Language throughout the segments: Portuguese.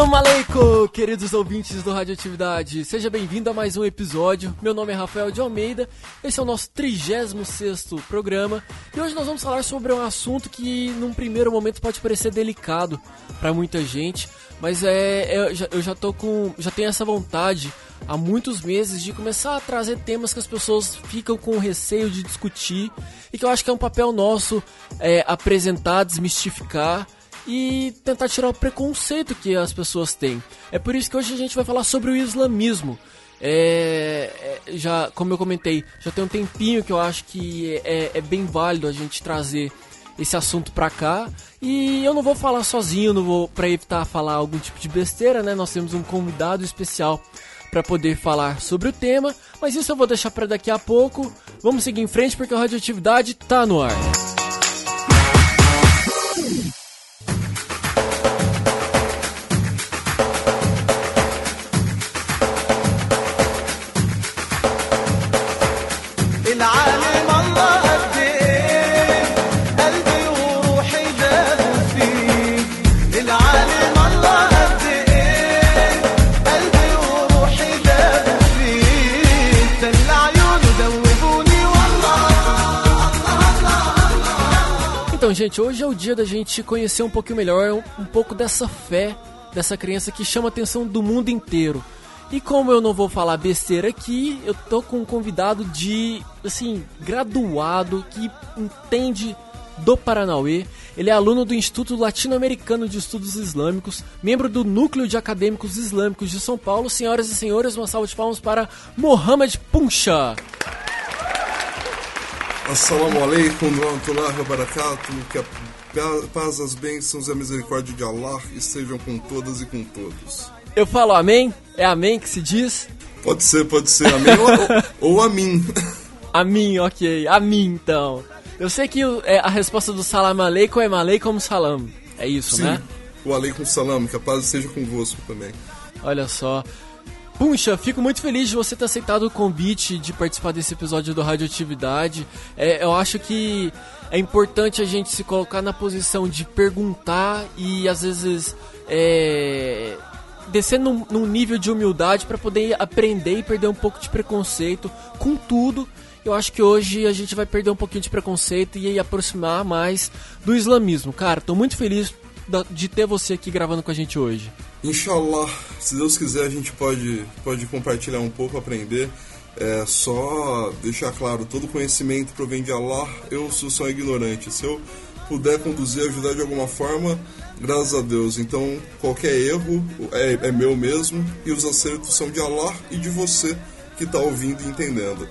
Salam aleikum, queridos ouvintes do Radioatividade. Seja bem-vindo a mais um episódio. Meu nome é Rafael de Almeida. Esse é o nosso 36º programa e hoje nós vamos falar sobre um assunto que num primeiro momento pode parecer delicado para muita gente, mas é, é eu, já, eu já tô com já tenho essa vontade há muitos meses de começar a trazer temas que as pessoas ficam com receio de discutir e que eu acho que é um papel nosso é, apresentar, desmistificar e tentar tirar o preconceito que as pessoas têm. É por isso que hoje a gente vai falar sobre o islamismo. É, é, já, como eu comentei, já tem um tempinho que eu acho que é, é bem válido a gente trazer esse assunto pra cá. E eu não vou falar sozinho, não vou para evitar falar algum tipo de besteira, né? Nós temos um convidado especial para poder falar sobre o tema, mas isso eu vou deixar para daqui a pouco. Vamos seguir em frente porque a radioatividade tá no ar. Então, gente, hoje é o dia da gente conhecer um pouquinho melhor um, um pouco dessa fé dessa criança que chama a atenção do mundo inteiro. E como eu não vou falar besteira aqui, eu tô com um convidado de, assim, graduado, que entende do Paranauê. Ele é aluno do Instituto Latino-Americano de Estudos Islâmicos, membro do Núcleo de Acadêmicos Islâmicos de São Paulo. Senhoras e senhores, uma salva de palmas para Mohamed Puncha. Assalamu alaikum wa wa barakatuh. Que a paz, as bênçãos e a misericórdia de Allah estejam com todas e com todos. Eu falo amém? É amém que se diz? Pode ser, pode ser amém ou, ou, a mim. A mim, ok. A mim, então. Eu sei que é, a resposta do salam aleikum é malei como salam. É isso, Sim, né? o aleikum salam, que a paz esteja convosco também. Olha só. Puxa, fico muito feliz de você ter aceitado o convite de participar desse episódio do Radioatividade. É, eu acho que é importante a gente se colocar na posição de perguntar e às vezes é, descer num, num nível de humildade para poder aprender e perder um pouco de preconceito com tudo. Eu acho que hoje a gente vai perder um pouquinho de preconceito e aproximar mais do islamismo. Cara, tô muito feliz de ter você aqui gravando com a gente hoje. Inshallah, se Deus quiser, a gente pode, pode compartilhar um pouco, aprender. É só deixar claro, todo conhecimento provém de Allah, eu sou só ignorante. Se eu puder conduzir, ajudar de alguma forma, graças a Deus. Então, qualquer erro é, é meu mesmo e os acertos são de Allah e de você que está ouvindo e entendendo.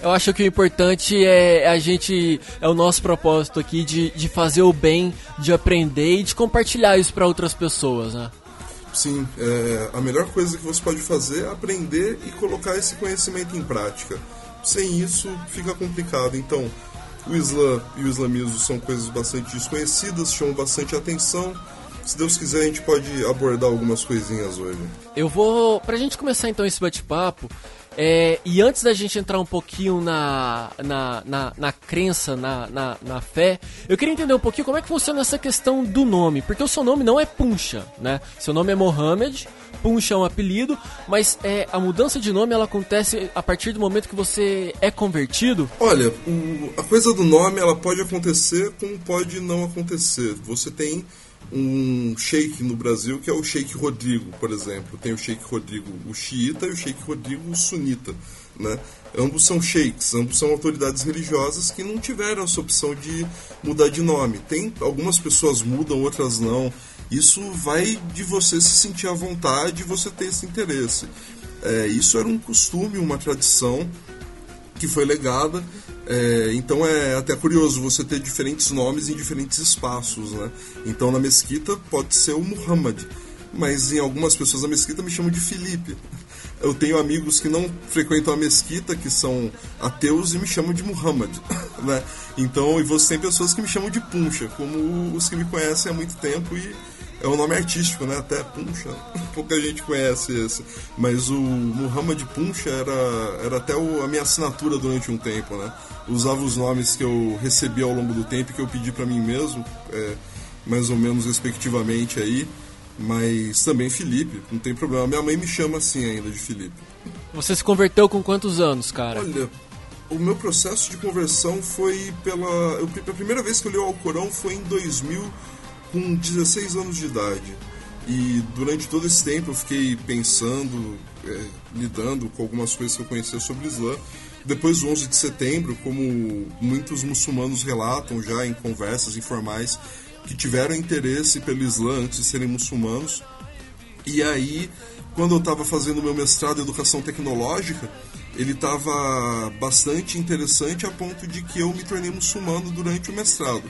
Eu acho que o importante é a gente, é o nosso propósito aqui de, de fazer o bem, de aprender e de compartilhar isso para outras pessoas, né? Sim, é, a melhor coisa que você pode fazer é aprender e colocar esse conhecimento em prática. Sem isso, fica complicado. Então, o Islã e o islamismo são coisas bastante desconhecidas, chamam bastante atenção. Se Deus quiser, a gente pode abordar algumas coisinhas hoje. Eu vou. Pra gente começar então esse bate-papo, é, e antes da gente entrar um pouquinho na, na, na, na crença, na, na, na, fé, eu queria entender um pouquinho como é que funciona essa questão do nome. Porque o seu nome não é Puncha, né? Seu nome é Mohamed, Puncha é um apelido, mas é, a mudança de nome ela acontece a partir do momento que você é convertido? Olha, o, a coisa do nome ela pode acontecer como pode não acontecer. Você tem um sheik no Brasil que é o Sheik Rodrigo, por exemplo. Tem o Sheik Rodrigo o xiita e o Sheik Rodrigo o sunita. Né? Ambos são sheiks, ambos são autoridades religiosas que não tiveram essa opção de mudar de nome. Tem algumas pessoas mudam, outras não. Isso vai de você se sentir à vontade e você ter esse interesse. É, isso era um costume, uma tradição que foi legada é, então é até curioso você ter diferentes nomes em diferentes espaços, né? Então na mesquita pode ser o Muhammad, mas em algumas pessoas da mesquita me chamam de Felipe. Eu tenho amigos que não frequentam a mesquita, que são ateus e me chamam de Muhammad, né? Então, e você tem pessoas que me chamam de Puncha, como os que me conhecem há muito tempo e é um nome artístico, né? Até Puncha. Pouca gente conhece esse. Mas o Muhammad Puncha era, era até o, a minha assinatura durante um tempo, né? Usava os nomes que eu recebi ao longo do tempo que eu pedi para mim mesmo, é, mais ou menos respectivamente aí. Mas também Felipe, não tem problema. Minha mãe me chama assim ainda de Felipe. Você se converteu com quantos anos, cara? Olha, o meu processo de conversão foi pela. Eu, a primeira vez que eu li o Alcorão foi em 2000, com 16 anos de idade. E durante todo esse tempo eu fiquei pensando, é, lidando com algumas coisas que eu conhecia sobre o Islã. Depois do 11 de setembro, como muitos muçulmanos relatam já em conversas informais, que tiveram interesse pelo Islã antes de serem muçulmanos. E aí, quando eu estava fazendo meu mestrado em educação tecnológica, ele estava bastante interessante a ponto de que eu me tornei muçulmano durante o mestrado.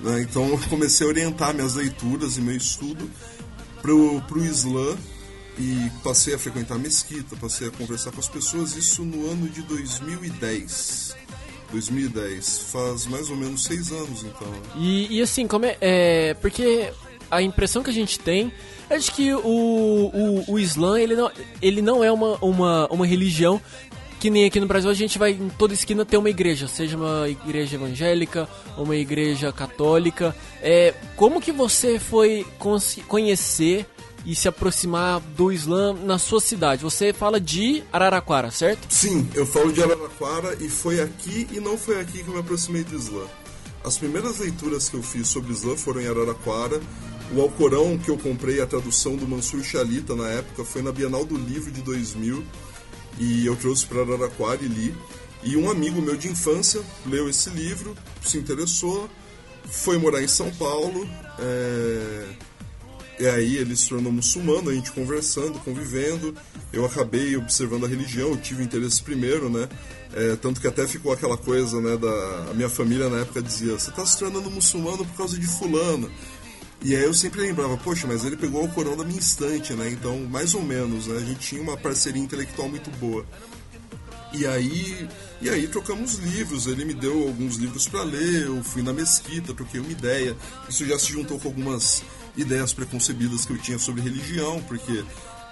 Né? Então eu comecei a orientar minhas leituras e meu estudo para o Islã e passei a frequentar a mesquita, passei a conversar com as pessoas, isso no ano de 2010. 2010, faz mais ou menos seis anos então. E, e assim, como é, é, Porque a impressão que a gente tem é de que o, o, o Islã ele não, ele não é uma, uma, uma religião que nem aqui no Brasil a gente vai em toda esquina ter uma igreja, seja uma igreja evangélica, uma igreja católica. É, como que você foi conhecer e se aproximar do Islã na sua cidade? Você fala de Araraquara, certo? Sim, eu falo de Araraquara e foi aqui e não foi aqui que eu me aproximei do Islã. As primeiras leituras que eu fiz sobre Islã foram em Araraquara. O Alcorão que eu comprei, a tradução do Mansur Shalita na época, foi na Bienal do Livro de 2000 e eu trouxe para Araraquara e li. E um amigo meu de infância leu esse livro, se interessou, foi morar em São Paulo. É... E aí ele se tornou muçulmano, a gente conversando, convivendo. Eu acabei observando a religião, eu tive interesse primeiro, né? É, tanto que até ficou aquela coisa, né? Da, a minha família na época dizia: Você está se tornando muçulmano por causa de Fulano. E aí eu sempre lembrava, poxa, mas ele pegou o Corão da minha instante, né? Então, mais ou menos, né? A gente tinha uma parceria intelectual muito boa. E aí, e aí trocamos livros, ele me deu alguns livros para ler, eu fui na mesquita, troquei uma ideia. Isso já se juntou com algumas ideias preconcebidas que eu tinha sobre religião, porque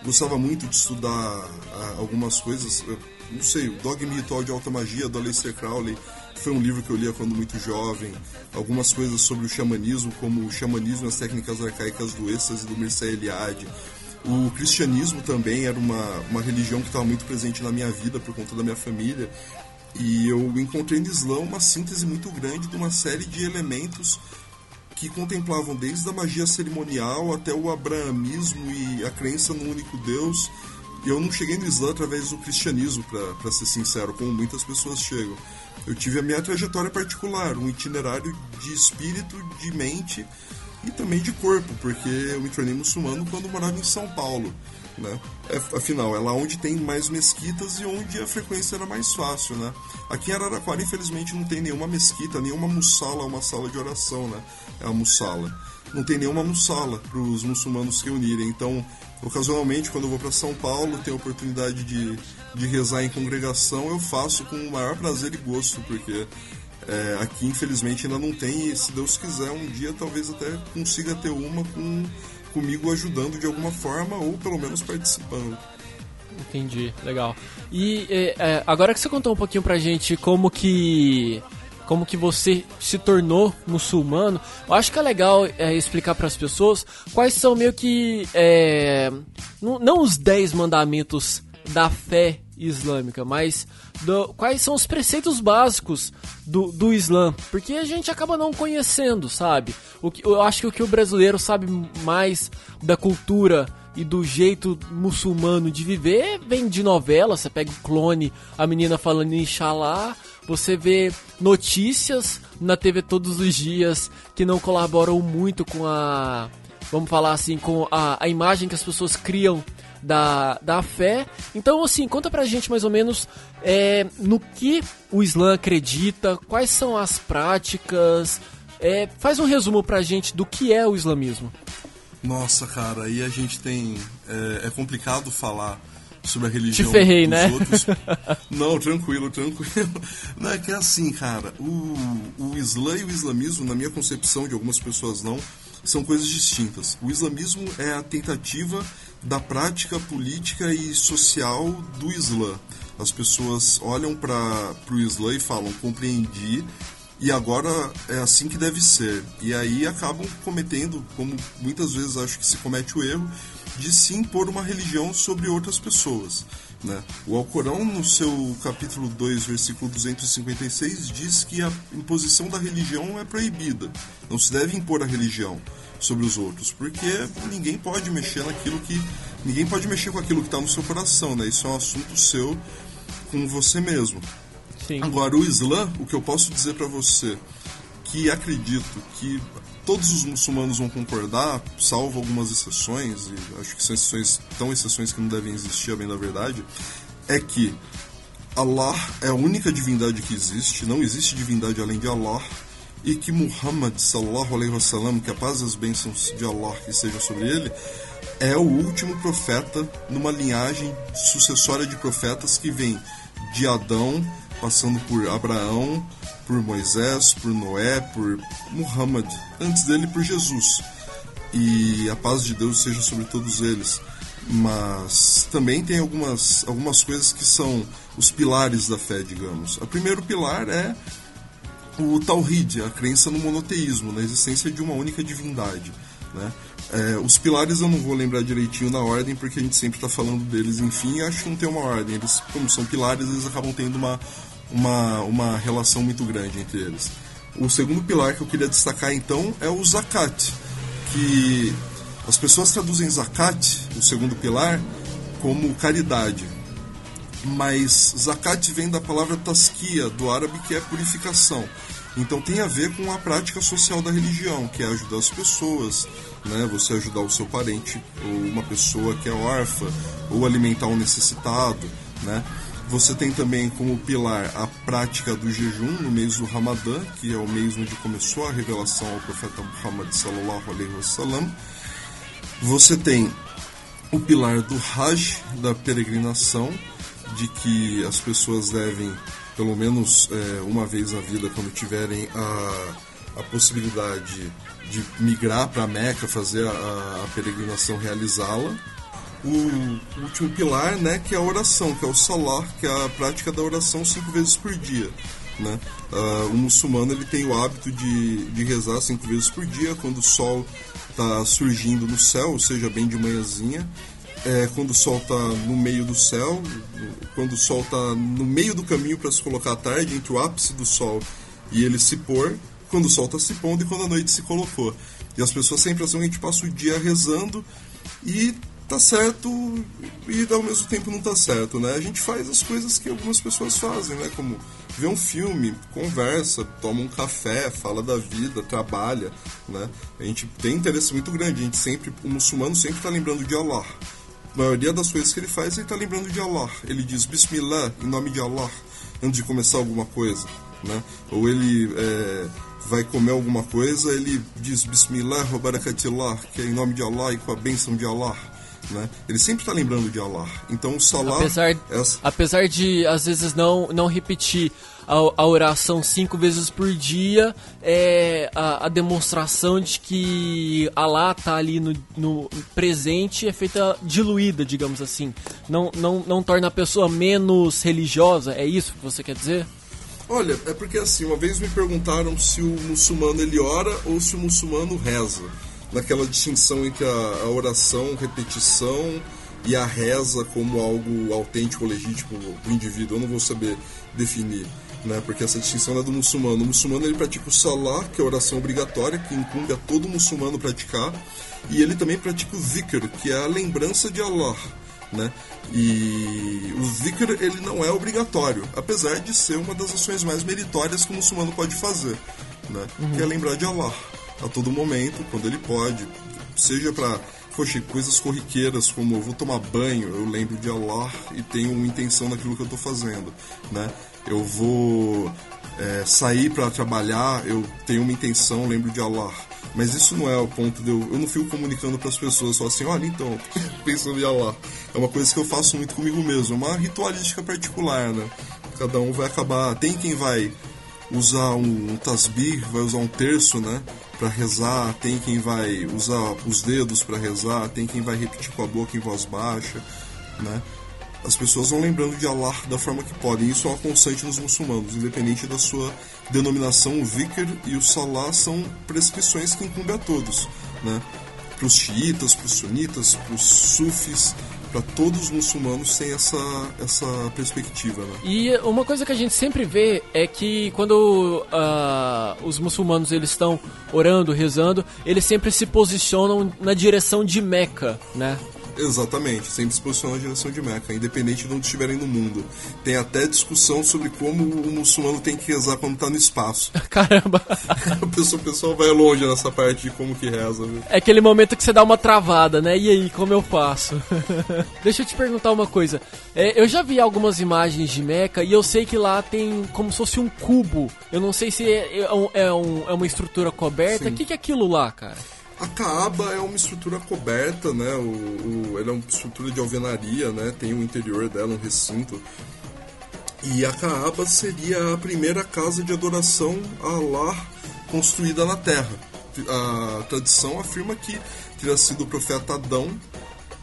gostava muito de estudar ah, algumas coisas, não sei, o Dogma Ritual de Alta Magia, do Aleister Crowley, foi um livro que eu lia quando muito jovem. Algumas coisas sobre o xamanismo, como o xamanismo e as técnicas arcaicas do êxtase do Mircea Eliade. O cristianismo também era uma, uma religião que estava muito presente na minha vida por conta da minha família. E eu encontrei no Islã uma síntese muito grande de uma série de elementos que contemplavam desde a magia cerimonial até o abrahamismo e a crença no único Deus. Eu não cheguei no Islã através do cristianismo, para ser sincero, como muitas pessoas chegam eu tive a minha trajetória particular, um itinerário de espírito, de mente e também de corpo, porque eu me tornei muçulmano quando morava em São Paulo. Né? É, afinal, é lá onde tem mais mesquitas e onde a frequência era mais fácil. Né? Aqui em Araraquara, infelizmente, não tem nenhuma mesquita, nenhuma mussala, uma sala de oração. Né? É a mussala. Não tem nenhuma mussala para os muçulmanos se reunirem. Então, ocasionalmente, quando eu vou para São Paulo, tenho a oportunidade de de rezar em congregação, eu faço com o maior prazer e gosto, porque é, aqui infelizmente ainda não tem, e se Deus quiser, um dia talvez até consiga ter uma com, comigo ajudando de alguma forma, ou pelo menos participando. Entendi, legal. E é, é, agora que você contou um pouquinho pra gente como que como que você se tornou muçulmano, eu acho que é legal é, explicar para as pessoas quais são meio que é, não, os 10 mandamentos da fé islâmica, mas do, quais são os preceitos básicos do, do Islã, porque a gente acaba não conhecendo, sabe? O que, eu acho que o que o brasileiro sabe mais da cultura e do jeito muçulmano de viver vem de novela, você pega o clone, a menina falando Inshallah, você vê notícias na TV todos os dias que não colaboram muito com a vamos falar assim, com a, a imagem que as pessoas criam da, da fé. Então, assim, conta pra gente mais ou menos é, no que o Islã acredita, quais são as práticas. É, faz um resumo pra gente do que é o islamismo. Nossa, cara, aí a gente tem. É, é complicado falar sobre a religião Te ferrei, dos né? outros. Não, tranquilo, tranquilo. Não, é que é assim, cara, o, o Islã e o islamismo, na minha concepção, de algumas pessoas não, são coisas distintas. O islamismo é a tentativa da prática política e social do Islã. As pessoas olham para o Islã e falam: compreendi e agora é assim que deve ser. E aí acabam cometendo, como muitas vezes acho que se comete o erro, de se impor uma religião sobre outras pessoas. Né? O Alcorão, no seu capítulo 2, versículo 256, diz que a imposição da religião é proibida. Não se deve impor a religião sobre os outros, porque ninguém pode mexer naquilo que. Ninguém pode mexer com aquilo que está no seu coração, né? Isso é um assunto seu com você mesmo. Sim. Agora, o Islã, o que eu posso dizer para você, que acredito que todos os muçulmanos vão concordar, salvo algumas exceções, e acho que são exceções, tão exceções que não devem existir, a bem da verdade, é que Allah é a única divindade que existe, não existe divindade além de Allah, e que Muhammad sallallahu alaihi wasallam, que a paz e as bênçãos de Allah que sejam sobre ele, é o último profeta numa linhagem sucessória de profetas que vem de Adão, passando por Abraão, por Moisés, por Noé, por Muhammad, antes dele por Jesus. E a paz de Deus seja sobre todos eles. Mas também tem algumas, algumas coisas que são os pilares da fé, digamos. O primeiro pilar é o Tawhid, a crença no monoteísmo, na existência de uma única divindade. Né? É, os pilares eu não vou lembrar direitinho na ordem, porque a gente sempre está falando deles, enfim, acho que não tem uma ordem. Eles, como são pilares, eles acabam tendo uma, uma, uma relação muito grande entre eles. O segundo pilar que eu queria destacar então é o zakat, que as pessoas traduzem zakat, o segundo pilar, como caridade. Mas zakat vem da palavra taskia, do árabe, que é purificação. Então tem a ver com a prática social da religião, que é ajudar as pessoas, né? Você ajudar o seu parente, ou uma pessoa que é órfã, ou alimentar um necessitado, né? Você tem também como pilar a prática do jejum no mês do Ramadã, que é o mês onde começou a revelação ao profeta Muhammad sallallahu alaihi wasallam. Você tem o pilar do Hajj, da peregrinação, de que as pessoas devem, pelo menos é, uma vez na vida, quando tiverem a, a possibilidade de migrar para Meca, fazer a, a peregrinação, realizá-la o último pilar, né, que é a oração, que é o salar, que é a prática da oração cinco vezes por dia. Né? Uh, o muçulmano ele tem o hábito de, de rezar cinco vezes por dia, quando o sol está surgindo no céu, ou seja, bem de manhãzinha, é, quando o sol está no meio do céu, quando o sol está no meio do caminho para se colocar à tarde, entre o ápice do sol e ele se pôr, quando o sol está se pondo e quando a noite se colocou. E as pessoas sempre assim, a gente passa o dia rezando e tá certo e ao mesmo tempo não tá certo, né? A gente faz as coisas que algumas pessoas fazem, né? Como ver um filme, conversa, toma um café, fala da vida, trabalha, né? A gente tem interesse muito grande, a gente sempre, o muçulmano sempre está lembrando de Allah. A maioria das coisas que ele faz, ele está lembrando de Allah. Ele diz Bismillah, em nome de Allah, antes de começar alguma coisa, né? Ou ele é, vai comer alguma coisa, ele diz Bismillah, que é em nome de Allah e com a bênção de Allah né? Ele sempre está lembrando de Allah. Então o Salah. Apesar, é... apesar de às vezes não, não repetir a, a oração cinco vezes por dia, é a, a demonstração de que Allah está ali no, no, presente é feita diluída, digamos assim. Não, não, não torna a pessoa menos religiosa. É isso que você quer dizer? Olha, é porque assim, uma vez me perguntaram se o muçulmano ele ora ou se o muçulmano reza naquela distinção entre a, a oração, repetição e a reza como algo autêntico, legítimo do indivíduo. Eu não vou saber definir, né? Porque essa distinção é do muçulmano. O muçulmano ele pratica o salah, que é a oração obrigatória, que incumbe a todo muçulmano praticar, e ele também pratica o dhikr, que é a lembrança de Allah. Né? E o dhikr ele não é obrigatório, apesar de ser uma das ações mais meritórias que o muçulmano pode fazer, né? Uhum. que é lembrar de Allah a todo momento, quando ele pode, seja para poxa, coisas corriqueiras como eu vou tomar banho, eu lembro de Allah e tenho uma intenção naquilo que eu estou fazendo, né? Eu vou é, sair para trabalhar, eu tenho uma intenção, lembro de Allah. Mas isso não é o ponto de eu. Eu não fico comunicando para as pessoas só assim, olha então, pensando em Allah. É uma coisa que eu faço muito comigo mesmo, uma ritualística particular, né? Cada um vai acabar. Tem quem vai usar um, um tasbih, vai usar um terço, né? Para rezar, tem quem vai usar os dedos para rezar, tem quem vai repetir com a boca em voz baixa, né? as pessoas vão lembrando de Allah da forma que podem. Isso é uma constante nos muçulmanos, independente da sua denominação. O Vikr e o Salah são prescrições que incumbem a todos, né? Para os xiitas, para os sunitas, para os sufis, para todos os muçulmanos tem essa, essa perspectiva. Né? E uma coisa que a gente sempre vê é que quando uh, os muçulmanos eles estão orando, rezando, eles sempre se posicionam na direção de Meca, né? Exatamente, sempre se posiciona na direção de Meca, independente de onde estiverem no mundo. Tem até discussão sobre como o muçulmano tem que rezar quando está no espaço. Caramba! o, pessoal, o pessoal vai longe nessa parte de como que reza. Viu? É aquele momento que você dá uma travada, né? E aí, como eu faço? Deixa eu te perguntar uma coisa. É, eu já vi algumas imagens de Meca e eu sei que lá tem como se fosse um cubo. Eu não sei se é, é, um, é, um, é uma estrutura coberta. O que, que é aquilo lá, cara? A Kaaba é uma estrutura coberta, né? O, o, ela é uma estrutura de alvenaria, né? Tem o interior dela, um recinto. E a Kaaba seria a primeira casa de adoração a Allah construída na Terra. A tradição afirma que teria sido o profeta Adão,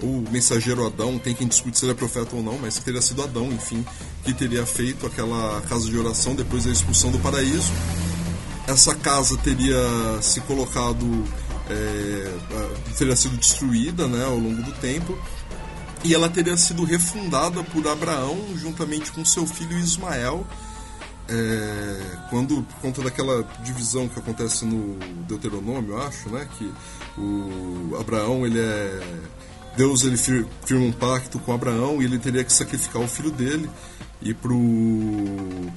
o mensageiro Adão, tem quem discute se ele é profeta ou não, mas que teria sido Adão, enfim, que teria feito aquela casa de oração depois da expulsão do paraíso. Essa casa teria se colocado é, teria sido destruída né, ao longo do tempo e ela teria sido refundada por Abraão juntamente com seu filho Ismael é, quando por conta daquela divisão que acontece no Deuteronômio eu acho né que o Abraão ele é Deus ele firma um pacto com Abraão e ele teria que sacrificar o filho dele e pro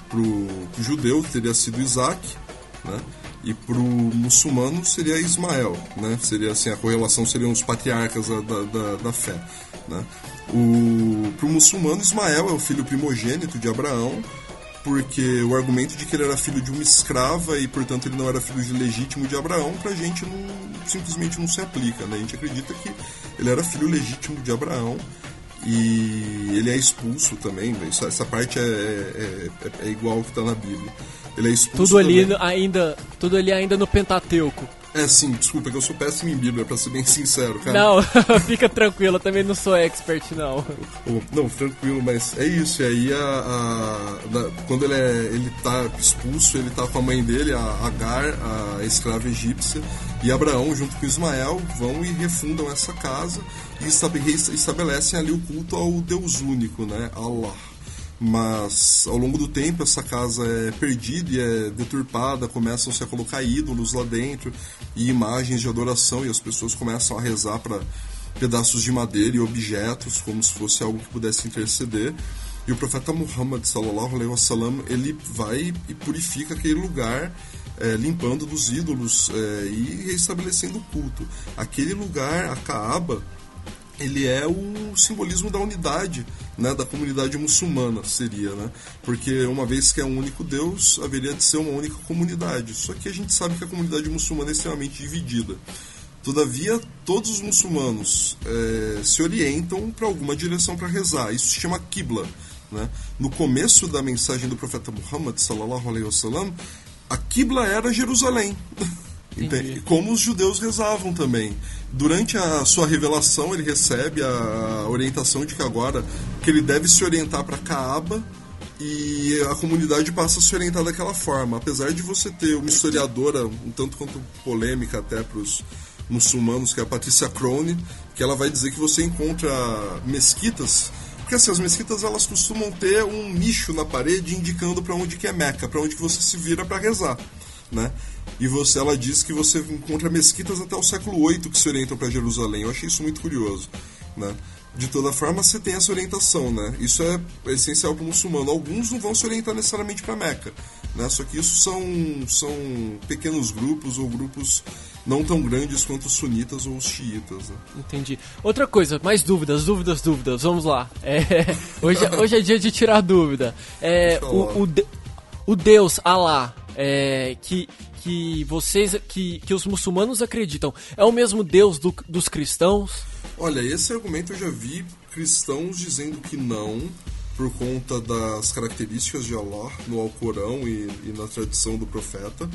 pro, pro judeu teria sido Isaac né e para o muçulmano seria Ismael, né? Seria assim, a correlação seriam os patriarcas da, da, da fé, né? Para o muçulmano, Ismael é o filho primogênito de Abraão, porque o argumento de que ele era filho de uma escrava e, portanto, ele não era filho legítimo de Abraão, para a gente não, simplesmente não se aplica, né? A gente acredita que ele era filho legítimo de Abraão e ele é expulso também. Né? Essa parte é, é, é, é que está na Bíblia. Ele é expulso tudo ali também. ainda, tudo ali ainda no Pentateuco. É, sim, desculpa, que eu sou péssimo em Bíblia, pra ser bem sincero, cara. Não, fica tranquilo, eu também não sou expert, não. Não, tranquilo, mas é isso. E aí, a, a, quando ele, é, ele tá expulso, ele tá com a mãe dele, a Agar, a escrava egípcia, e Abraão, junto com Ismael, vão e refundam essa casa e estabelecem ali o culto ao Deus único, né? Allah mas ao longo do tempo essa casa é perdida e é deturpada, começam-se a colocar ídolos lá dentro e imagens de adoração e as pessoas começam a rezar para pedaços de madeira e objetos como se fosse algo que pudesse interceder. E o profeta Muhammad sallallahu alaihi wasallam ele vai e purifica aquele lugar é, limpando dos ídolos é, e restabelecendo o culto. Aquele lugar, a Kaaba, ele é o simbolismo da unidade né, da comunidade muçulmana seria, né? Porque uma vez que é um único Deus, haveria de ser uma única comunidade. Só que a gente sabe que a comunidade muçulmana é extremamente dividida. Todavia, todos os muçulmanos é, se orientam para alguma direção para rezar. Isso se chama Qibla. Né? No começo da mensagem do profeta Muhammad, sallallahu alaihi wasallam, a Qibla era Jerusalém. Entendi. Como os judeus rezavam também. Durante a sua revelação, ele recebe a orientação de que agora que ele deve se orientar para Caaba e a comunidade passa a se orientar daquela forma. Apesar de você ter uma historiadora um tanto quanto polêmica até para os muçulmanos, que é a Patrícia Crone, que ela vai dizer que você encontra mesquitas porque assim, as mesquitas elas costumam ter um nicho na parede indicando para onde que é Meca, para onde que você se vira para rezar, né? e você, ela diz que você encontra mesquitas até o século VIII que se orientam para Jerusalém. Eu achei isso muito curioso, né? De toda forma, você tem essa orientação, né? Isso é essencial para o muçulmano. Alguns não vão se orientar necessariamente para Meca, né? Só que isso são, são pequenos grupos ou grupos não tão grandes quanto os sunitas ou os xiitas. Né? Entendi. Outra coisa, mais dúvidas, dúvidas, dúvidas. Vamos lá. É, hoje, hoje é dia de tirar dúvida. É, o, o, o Deus Allah, é, que que vocês, que, que os muçulmanos acreditam, é o mesmo Deus do, dos cristãos? Olha, esse argumento eu já vi cristãos dizendo que não, por conta das características de Allah no Alcorão e, e na tradição do profeta.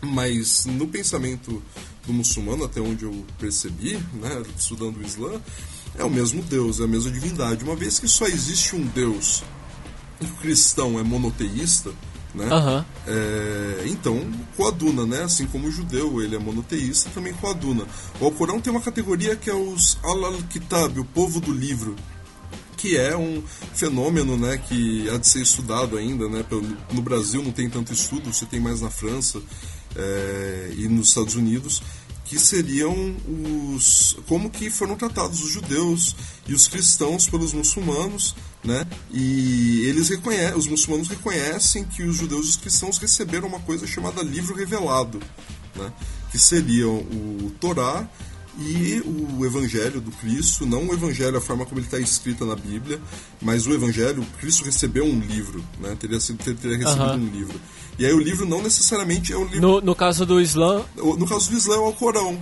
Mas no pensamento do muçulmano, até onde eu percebi, né, estudando o Islã, é o mesmo Deus, é a mesma divindade. Uma vez que só existe um Deus e o cristão é monoteísta, né? Aham. É, então, coaduna, né? Assim como o judeu, ele é monoteísta, também coaduna. O Alcorão tem uma categoria que é os Al-Kitab, o povo do livro, que é um fenômeno, né, que há de ser estudado ainda, né? No Brasil não tem tanto estudo, você tem mais na França é, e nos Estados Unidos, que seriam os como que foram tratados os judeus e os cristãos pelos muçulmanos, né? E eles reconhecem, os muçulmanos reconhecem que os judeus e os cristãos receberam uma coisa chamada livro revelado, né? Que seriam o Torá e o Evangelho do Cristo, não o Evangelho a forma como ele está escrita na Bíblia, mas o Evangelho, Cristo recebeu um livro, né? Teria, sido, ter- teria recebido Aham. um livro. E aí o livro não necessariamente é o livro. No, no caso do Islã, no caso do Islã é o Corão,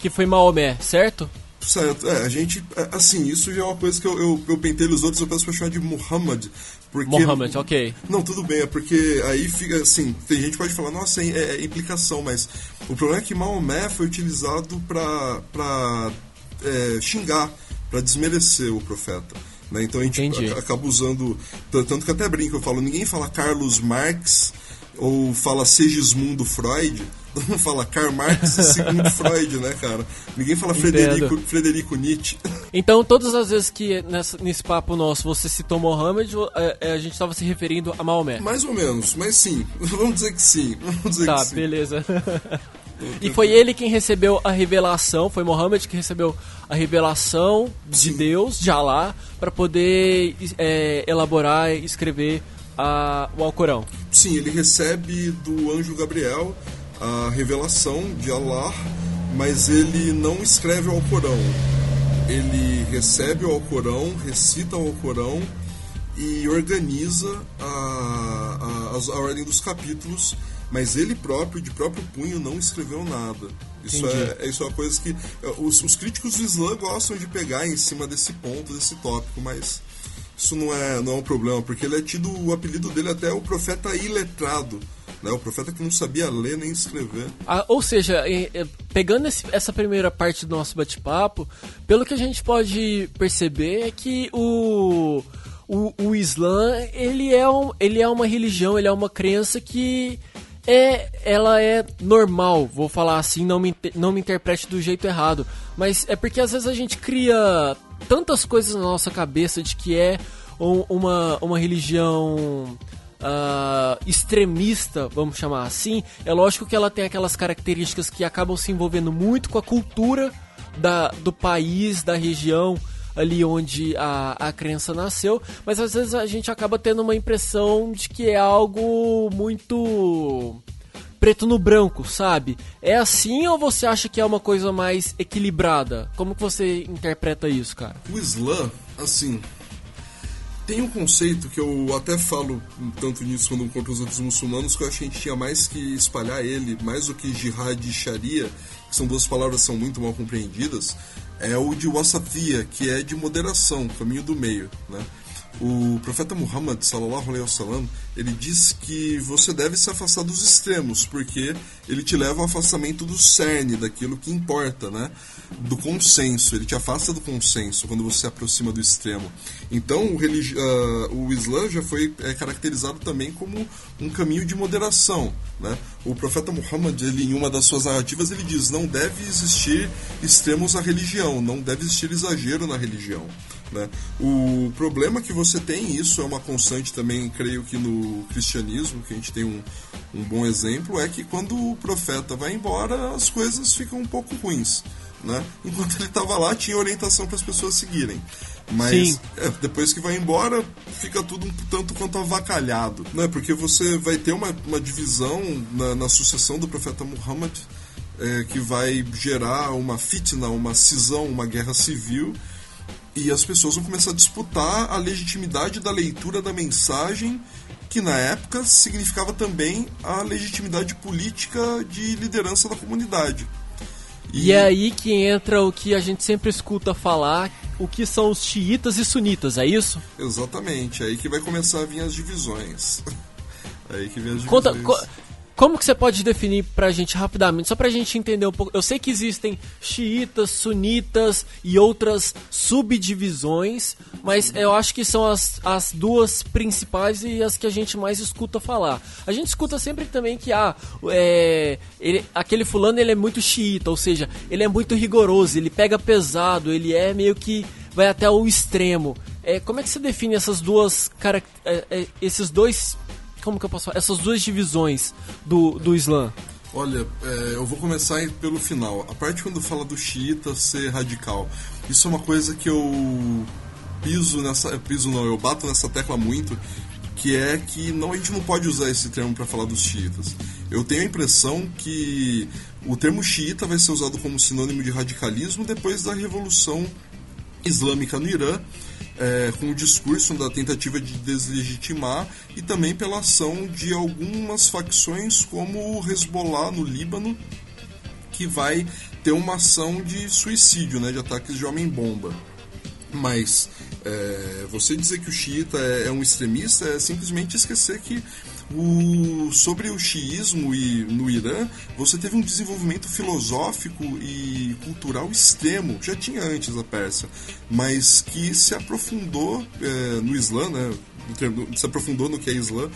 que foi Maomé, certo? Certo, é, a gente, é, assim, isso já é uma coisa que eu, eu, eu pentelho os outros, eu peço pra chamar de Muhammad, porque... Mohammed, ok. Não, tudo bem, é porque aí fica, assim, tem gente que pode falar, nossa, é, é implicação, mas o problema é que Maomé foi utilizado pra, pra é, xingar, pra desmerecer o profeta. Né? Então a gente Entendi. acaba usando, tanto que até brinco, eu falo, ninguém fala Carlos Marx ou fala Segismundo Freud, não fala Karl Marx e segundo Freud, né, cara? Ninguém fala Frederico, Frederico Nietzsche. Então, todas as vezes que nessa- nesse papo nosso você citou Mohammed, é, é, a gente estava se referindo a Maomé. Mais ou menos, mas sim, vamos dizer que sim. Vamos dizer Tá, que sim. beleza. e foi ele quem recebeu a revelação, foi Mohammed que recebeu a revelação de Sim. Deus, de Alá, para poder é, elaborar e escrever a, o Alcorão. Sim, ele recebe do anjo Gabriel a revelação de Allah, mas ele não escreve o Alcorão. Ele recebe o Alcorão, recita o Alcorão e organiza a, a, a ordem dos capítulos, mas ele próprio, de próprio punho, não escreveu nada. Isso Entendi. é, isso é uma coisa que é, os, os críticos do Islã gostam de pegar em cima desse ponto, desse tópico, mas isso não é, não é um problema, porque ele é tido, o apelido dele até é o profeta iletrado, né? o profeta que não sabia ler nem escrever. Ah, ou seja, pegando esse- essa primeira parte do nosso bate-papo, pelo que a gente pode perceber é que o, o, o Islã ele é, um, ele é uma religião, ele é uma crença que é, ela é normal, vou falar assim, não me, não me interprete do jeito errado, mas é porque às vezes a gente cria tantas coisas na nossa cabeça de que é um- uma, uma religião ah, extremista, vamos chamar assim, é lógico que ela tem aquelas características que acabam se envolvendo muito com a cultura da, do país, da região ali onde a, a crença nasceu, mas às vezes a gente acaba tendo uma impressão de que é algo muito preto no branco, sabe? É assim ou você acha que é uma coisa mais equilibrada? Como que você interpreta isso, cara? O Islã, assim, tem um conceito que eu até falo tanto nisso quanto contra os outros muçulmanos, que eu acho que a gente tinha mais que espalhar ele, mais do que jihad e sharia, que são duas palavras que são muito mal compreendidas, é o de wasatiyya, que é de moderação, caminho do meio, né? O profeta Muhammad, sallallahu alaihi wasallam, ele diz que você deve se afastar dos extremos, porque ele te leva ao afastamento do cerne, daquilo que importa, né? Do consenso, ele te afasta do consenso quando você se aproxima do extremo. Então, o, religi- ah, o Islã já foi é, caracterizado também como um caminho de moderação, né? O profeta Muhammad, ele, em uma das suas narrativas, ele diz: não deve existir extremos na religião, não deve existir exagero na religião. Né? O problema que você tem, isso é uma constante também, creio que no cristianismo, que a gente tem um, um bom exemplo, é que quando o profeta vai embora, as coisas ficam um pouco ruins. Né? Enquanto ele estava lá, tinha orientação para as pessoas seguirem. Mas é, depois que vai embora, fica tudo um tanto quanto avacalhado. Né? Porque você vai ter uma, uma divisão na, na sucessão do profeta Muhammad é, que vai gerar uma fitna, uma cisão, uma guerra civil e as pessoas vão começar a disputar a legitimidade da leitura da mensagem, que na época significava também a legitimidade política de liderança da comunidade. E é aí que entra o que a gente sempre escuta falar, o que são os xiitas e sunitas, é isso? Exatamente, é aí que vai começar a vir as divisões. É aí que vem as divisões. Conta, co- como que você pode definir pra gente rapidamente, só pra gente entender um pouco? Eu sei que existem xiitas, sunitas e outras subdivisões, mas eu acho que são as, as duas principais e as que a gente mais escuta falar. A gente escuta sempre também que ah, é, ele, aquele fulano ele é muito xiita, ou seja, ele é muito rigoroso, ele pega pesado, ele é meio que vai até o extremo. É, como é que você define essas duas, é, é, esses dois como que eu posso falar? Essas duas divisões do, do Islã. Olha, é, eu vou começar pelo final. A parte quando fala do xiita ser radical. Isso é uma coisa que eu piso nessa. Piso não, eu bato nessa tecla muito. Que é que não, a gente não pode usar esse termo para falar dos xiitas. Eu tenho a impressão que o termo xiita vai ser usado como sinônimo de radicalismo depois da Revolução Islâmica no Irã é, com o discurso da tentativa de deslegitimar e também pela ação de algumas facções como o Hezbollah no Líbano, que vai ter uma ação de suicídio, né, de ataques de homem-bomba. Mas é, você dizer que o xiita é, é um extremista é simplesmente esquecer que o, sobre o xiismo e, no Irã, você teve um desenvolvimento filosófico e cultural extremo, já tinha antes a Pérsia, mas que se aprofundou é, no Islã, né, se aprofundou no que é Islã,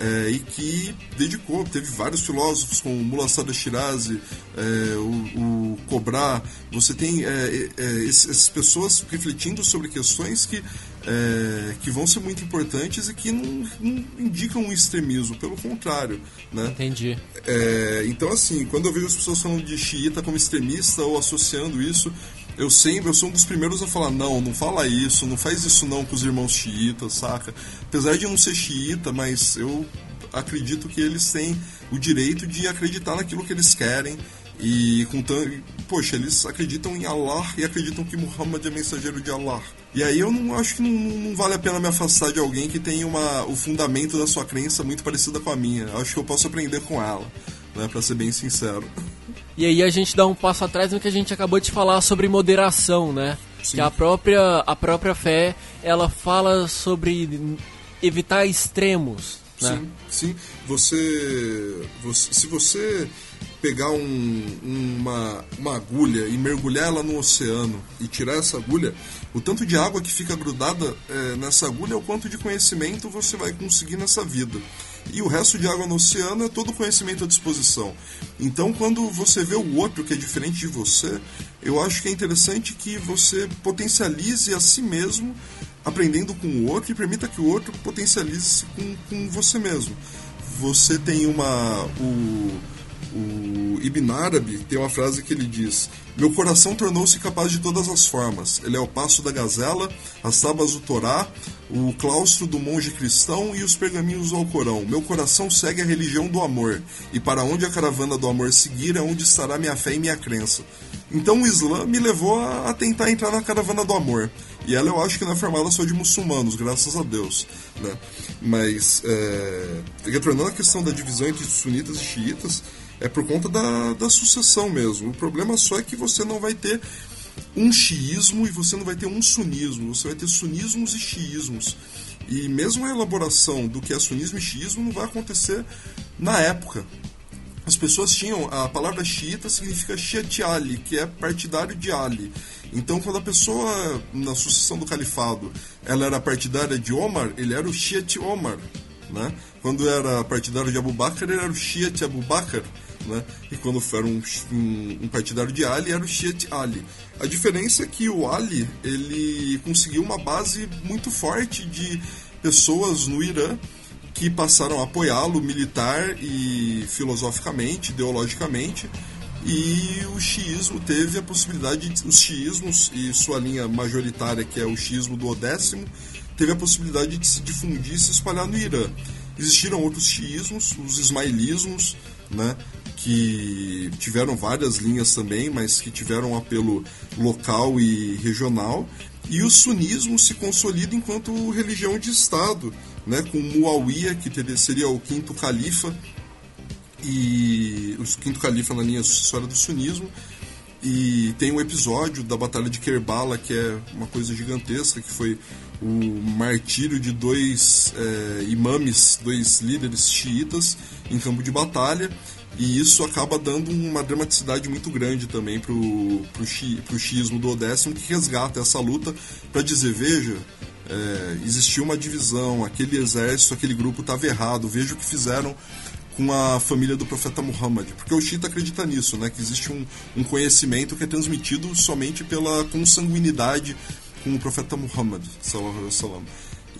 é, e que dedicou, teve vários filósofos como Mullah Sada Shirazi, é, o, o Cobra, você tem é, é essas pessoas refletindo sobre questões que, é, que vão ser muito importantes e que não, não, indicam um extremismo, pelo contrário. Né? Entendi. É, então, assim, quando eu vejo as pessoas falando de xiita como extremista ou associando isso, eu sempre, eu sou um dos primeiros a falar, não, não fala isso, não faz isso não com os irmãos xiitas, saca? Apesar de não ser xiita, mas eu acredito que eles têm o direito de acreditar naquilo que eles querem e com poxa, eles acreditam em Allah e acreditam que Muhammad é mensageiro de Allah. E aí eu não acho que não, não vale a pena me afastar de alguém que tem uma, o fundamento da sua crença muito parecida com a minha. Acho que eu posso aprender com ela, né, para ser bem sincero. E aí a gente dá um passo atrás no que a gente acabou de falar sobre moderação, né? Sim. Que a própria, a própria fé, ela fala sobre evitar extremos, né? Sim, sim. Você, você se você pegar um, uma, uma agulha e mergulhar ela no oceano e tirar essa agulha, o tanto de água que fica grudada é, nessa agulha é o quanto de conhecimento você vai conseguir nessa vida e o resto de água no oceano é todo conhecimento à disposição. Então, quando você vê o outro que é diferente de você, eu acho que é interessante que você potencialize a si mesmo aprendendo com o outro e permita que o outro potencialize com, com você mesmo. Você tem uma. O, o Ibn Arabi tem uma frase que ele diz: Meu coração tornou-se capaz de todas as formas. Ele é o passo da gazela, as tábuas do Torá, o claustro do monge cristão e os pergaminhos do Alcorão. Meu coração segue a religião do amor, e para onde a caravana do amor seguir é onde estará minha fé e minha crença. Então o Islã me levou a, tentar entrar na caravana do amor. E ela eu acho que não é formada só de muçulmanos, graças a Deus. Né? Mas, é, retornando à questão da divisão entre sunitas e xiitas, é por conta da, da sucessão mesmo. O problema só é que você não vai ter um xiismo e você não vai ter um sunismo, você vai ter sunismos e xiismos. E mesmo a elaboração do que é sunismo e xiismo não vai acontecer na época. As pessoas tinham. A palavra xiita significa Shiat Ali, que é partidário de Ali. Então, quando a pessoa, na sucessão do califado, ela era partidária de Omar, ele era o Shiat Omar. Né? Quando era partidário de Abu Bakr, ele era o Shiat Abu Bakr né? E quando era um, um, um, partidário de Ali, era o Shiat Ali. A diferença é que o Ali, ele conseguiu uma base muito forte de pessoas no Irã que passaram a apoiá-lo militar e filosoficamente, ideologicamente, e o xiismo teve a possibilidade, de, os xiismos e sua linha majoritária, que é o xiismo do Odécimo, teve a possibilidade de se difundir e se espalhar no Irã. Existiram outros xiismos, os ismailismos, né, que tiveram várias linhas também, mas que tiveram apelo local e regional. E o sunismo se consolida enquanto religião de Estado, né, com Muawiyah, que seria o quinto califa, e o quinto califa na linha sucessória do sunismo, E tem um episódio da Batalha de Kerbala, que é uma coisa gigantesca, que foi o martírio de dois é, imames, dois líderes xiitas em campo de batalha. E isso acaba dando uma dramaticidade muito grande também para o pro xismo do Odécimo, que resgata essa luta para dizer, veja, é, existiu uma divisão, aquele exército, aquele grupo estava errado, veja o que fizeram com a família do profeta Muhammad. Porque o Shita acredita nisso, né? que existe um, um conhecimento que é transmitido somente pela consanguinidade com o profeta Muhammad.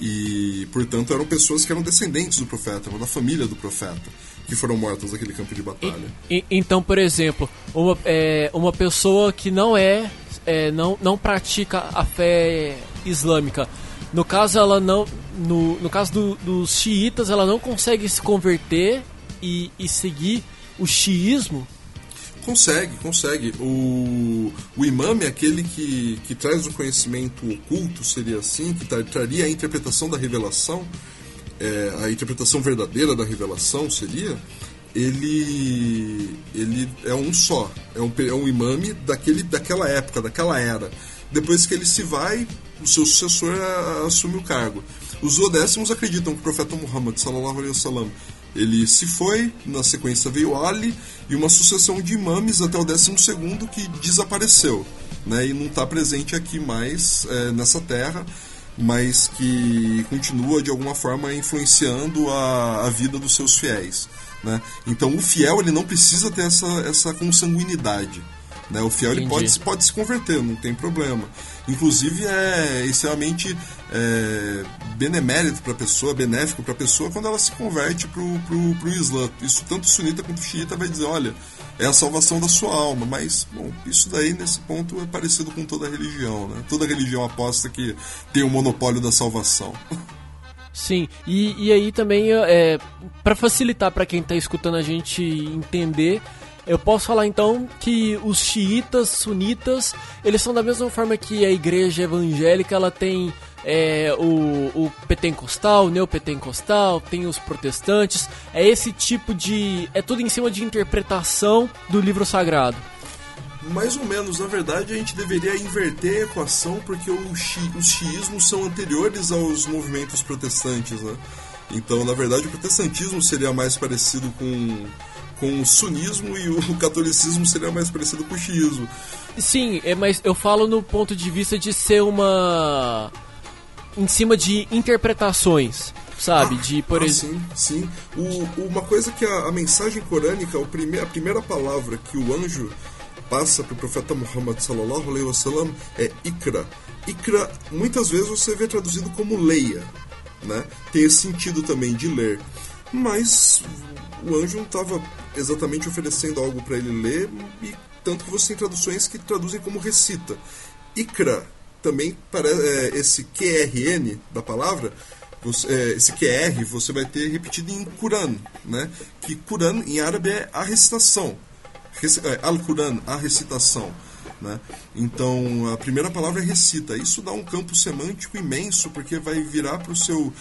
E, portanto, eram pessoas que eram descendentes do profeta, eram da família do profeta, que foram mortas naquele campo de batalha. E, e, então, por exemplo, uma, é, uma pessoa que não é, é, não, não pratica a fé islâmica, no caso ela não, no, no caso do, dos xiitas, ela não consegue se converter e, e seguir o xiismo Consegue, consegue. O, o imame é aquele que, que traz o conhecimento oculto, seria assim, que traria a interpretação da revelação, é, a interpretação verdadeira da revelação seria. Ele, ele é um só, é um, é um imame daquele, daquela época, daquela era. Depois que ele se vai, o seu sucessor assume o cargo. Os duodécimos acreditam que o profeta Muhammad sallallahu alaihi wasallam ele se foi, na sequência veio Ali e uma sucessão de imames até o 12 que desapareceu né, e não está presente aqui mais é, nessa terra, mas que continua de alguma forma influenciando a, a vida dos seus fiéis. Né? Então o fiel ele não precisa ter essa, essa consanguinidade. Né? O fiel ele pode, pode se converter, não tem problema. Inclusive é extremamente é, benemérito para a pessoa, benéfico para a pessoa quando ela se converte para o Islã. Isso tanto sunita quanto xiita vai dizer, olha, é a salvação da sua alma. Mas, bom, isso daí nesse ponto é parecido com toda religião, né? Toda religião aposta que tem o monopólio da salvação. Sim, e, e aí também, é, para facilitar para quem está escutando a gente entender, eu posso falar então que os xiitas, sunitas, eles são da mesma forma que a igreja evangélica, ela tem é, o, o pentecostal, o neopentecostal, tem os protestantes. É esse tipo de. É tudo em cima de interpretação do livro sagrado. Mais ou menos, na verdade a gente deveria inverter a equação porque os xiismos são anteriores aos movimentos protestantes, né? Então, na verdade, o protestantismo seria mais parecido com com o sunismo e o catolicismo seria mais parecido com o xiismo. Sim, é, mas eu falo no ponto de vista de ser uma. em cima de interpretações. Sabe, ah, de por ah, exemplo. Sim, sim. O, uma coisa que a, a mensagem corânica, o prime, a primeira palavra que o anjo passa para o profeta Muhammad sallallahu alaihi wasallam é ikra. Ikra, muitas vezes você vê traduzido como leia, né? Tem esse sentido também de ler. Mas o anjo não estava exatamente oferecendo algo para ele ler, e tanto que você tem traduções que traduzem como recita. Ikra também parece é, esse QRN da palavra, você, é, esse QR você vai ter repetido em Quran, né? Que Quran em árabe é a recitação. É, Al-Quran, a recitação. Né? Então, a primeira palavra é recita. Isso dá um campo semântico imenso, porque vai virar para o seu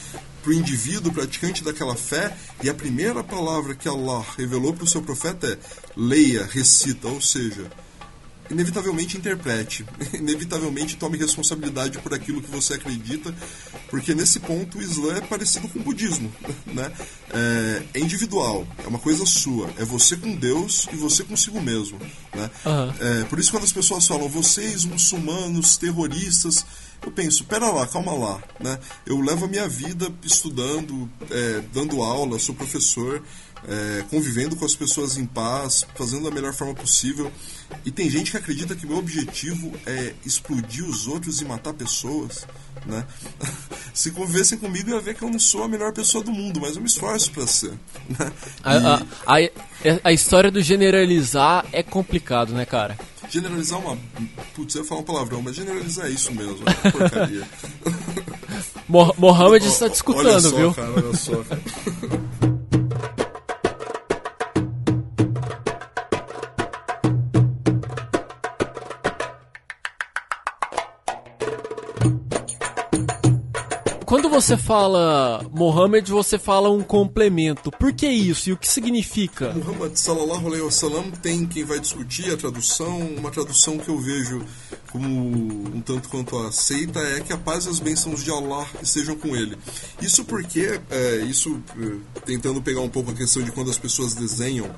para o indivíduo praticante daquela fé, e a primeira palavra que Allah revelou para o seu profeta é leia, recita, ou seja, inevitavelmente interprete, inevitavelmente tome responsabilidade por aquilo que você acredita, porque nesse ponto o Islã é parecido com o budismo, né? É, é individual, é uma coisa sua, é você com Deus e você consigo mesmo, né? Uhum. É, por isso quando as pessoas falam vocês muçulmanos terroristas eu penso, pera lá, calma lá, né? Eu levo a minha vida estudando, é, dando aula, sou professor, é, convivendo com as pessoas em paz, fazendo da melhor forma possível. E tem gente que acredita que meu objetivo é explodir os outros e matar pessoas, né? Se convivessem comigo, ia ver que eu não sou a melhor pessoa do mundo, mas eu me esforço para ser. Né? A, a, a, a história do generalizar é complicado, né, cara? Generalizar uma. Putz, eu ia falar um palavrão, mas generalizar é isso mesmo. É porcaria. Mohamed está te escutando, olha só, viu? Cara, olha só, cara. você fala Mohammed, você fala um complemento. Por que isso e o que significa? Muhammad sallallahu alaihi wasallam tem quem vai discutir a tradução, uma tradução que eu vejo como um tanto quanto aceita é que a paz e as bênçãos de Allah estejam com ele. Isso porque, é, isso é, tentando pegar um pouco a questão de quando as pessoas desenham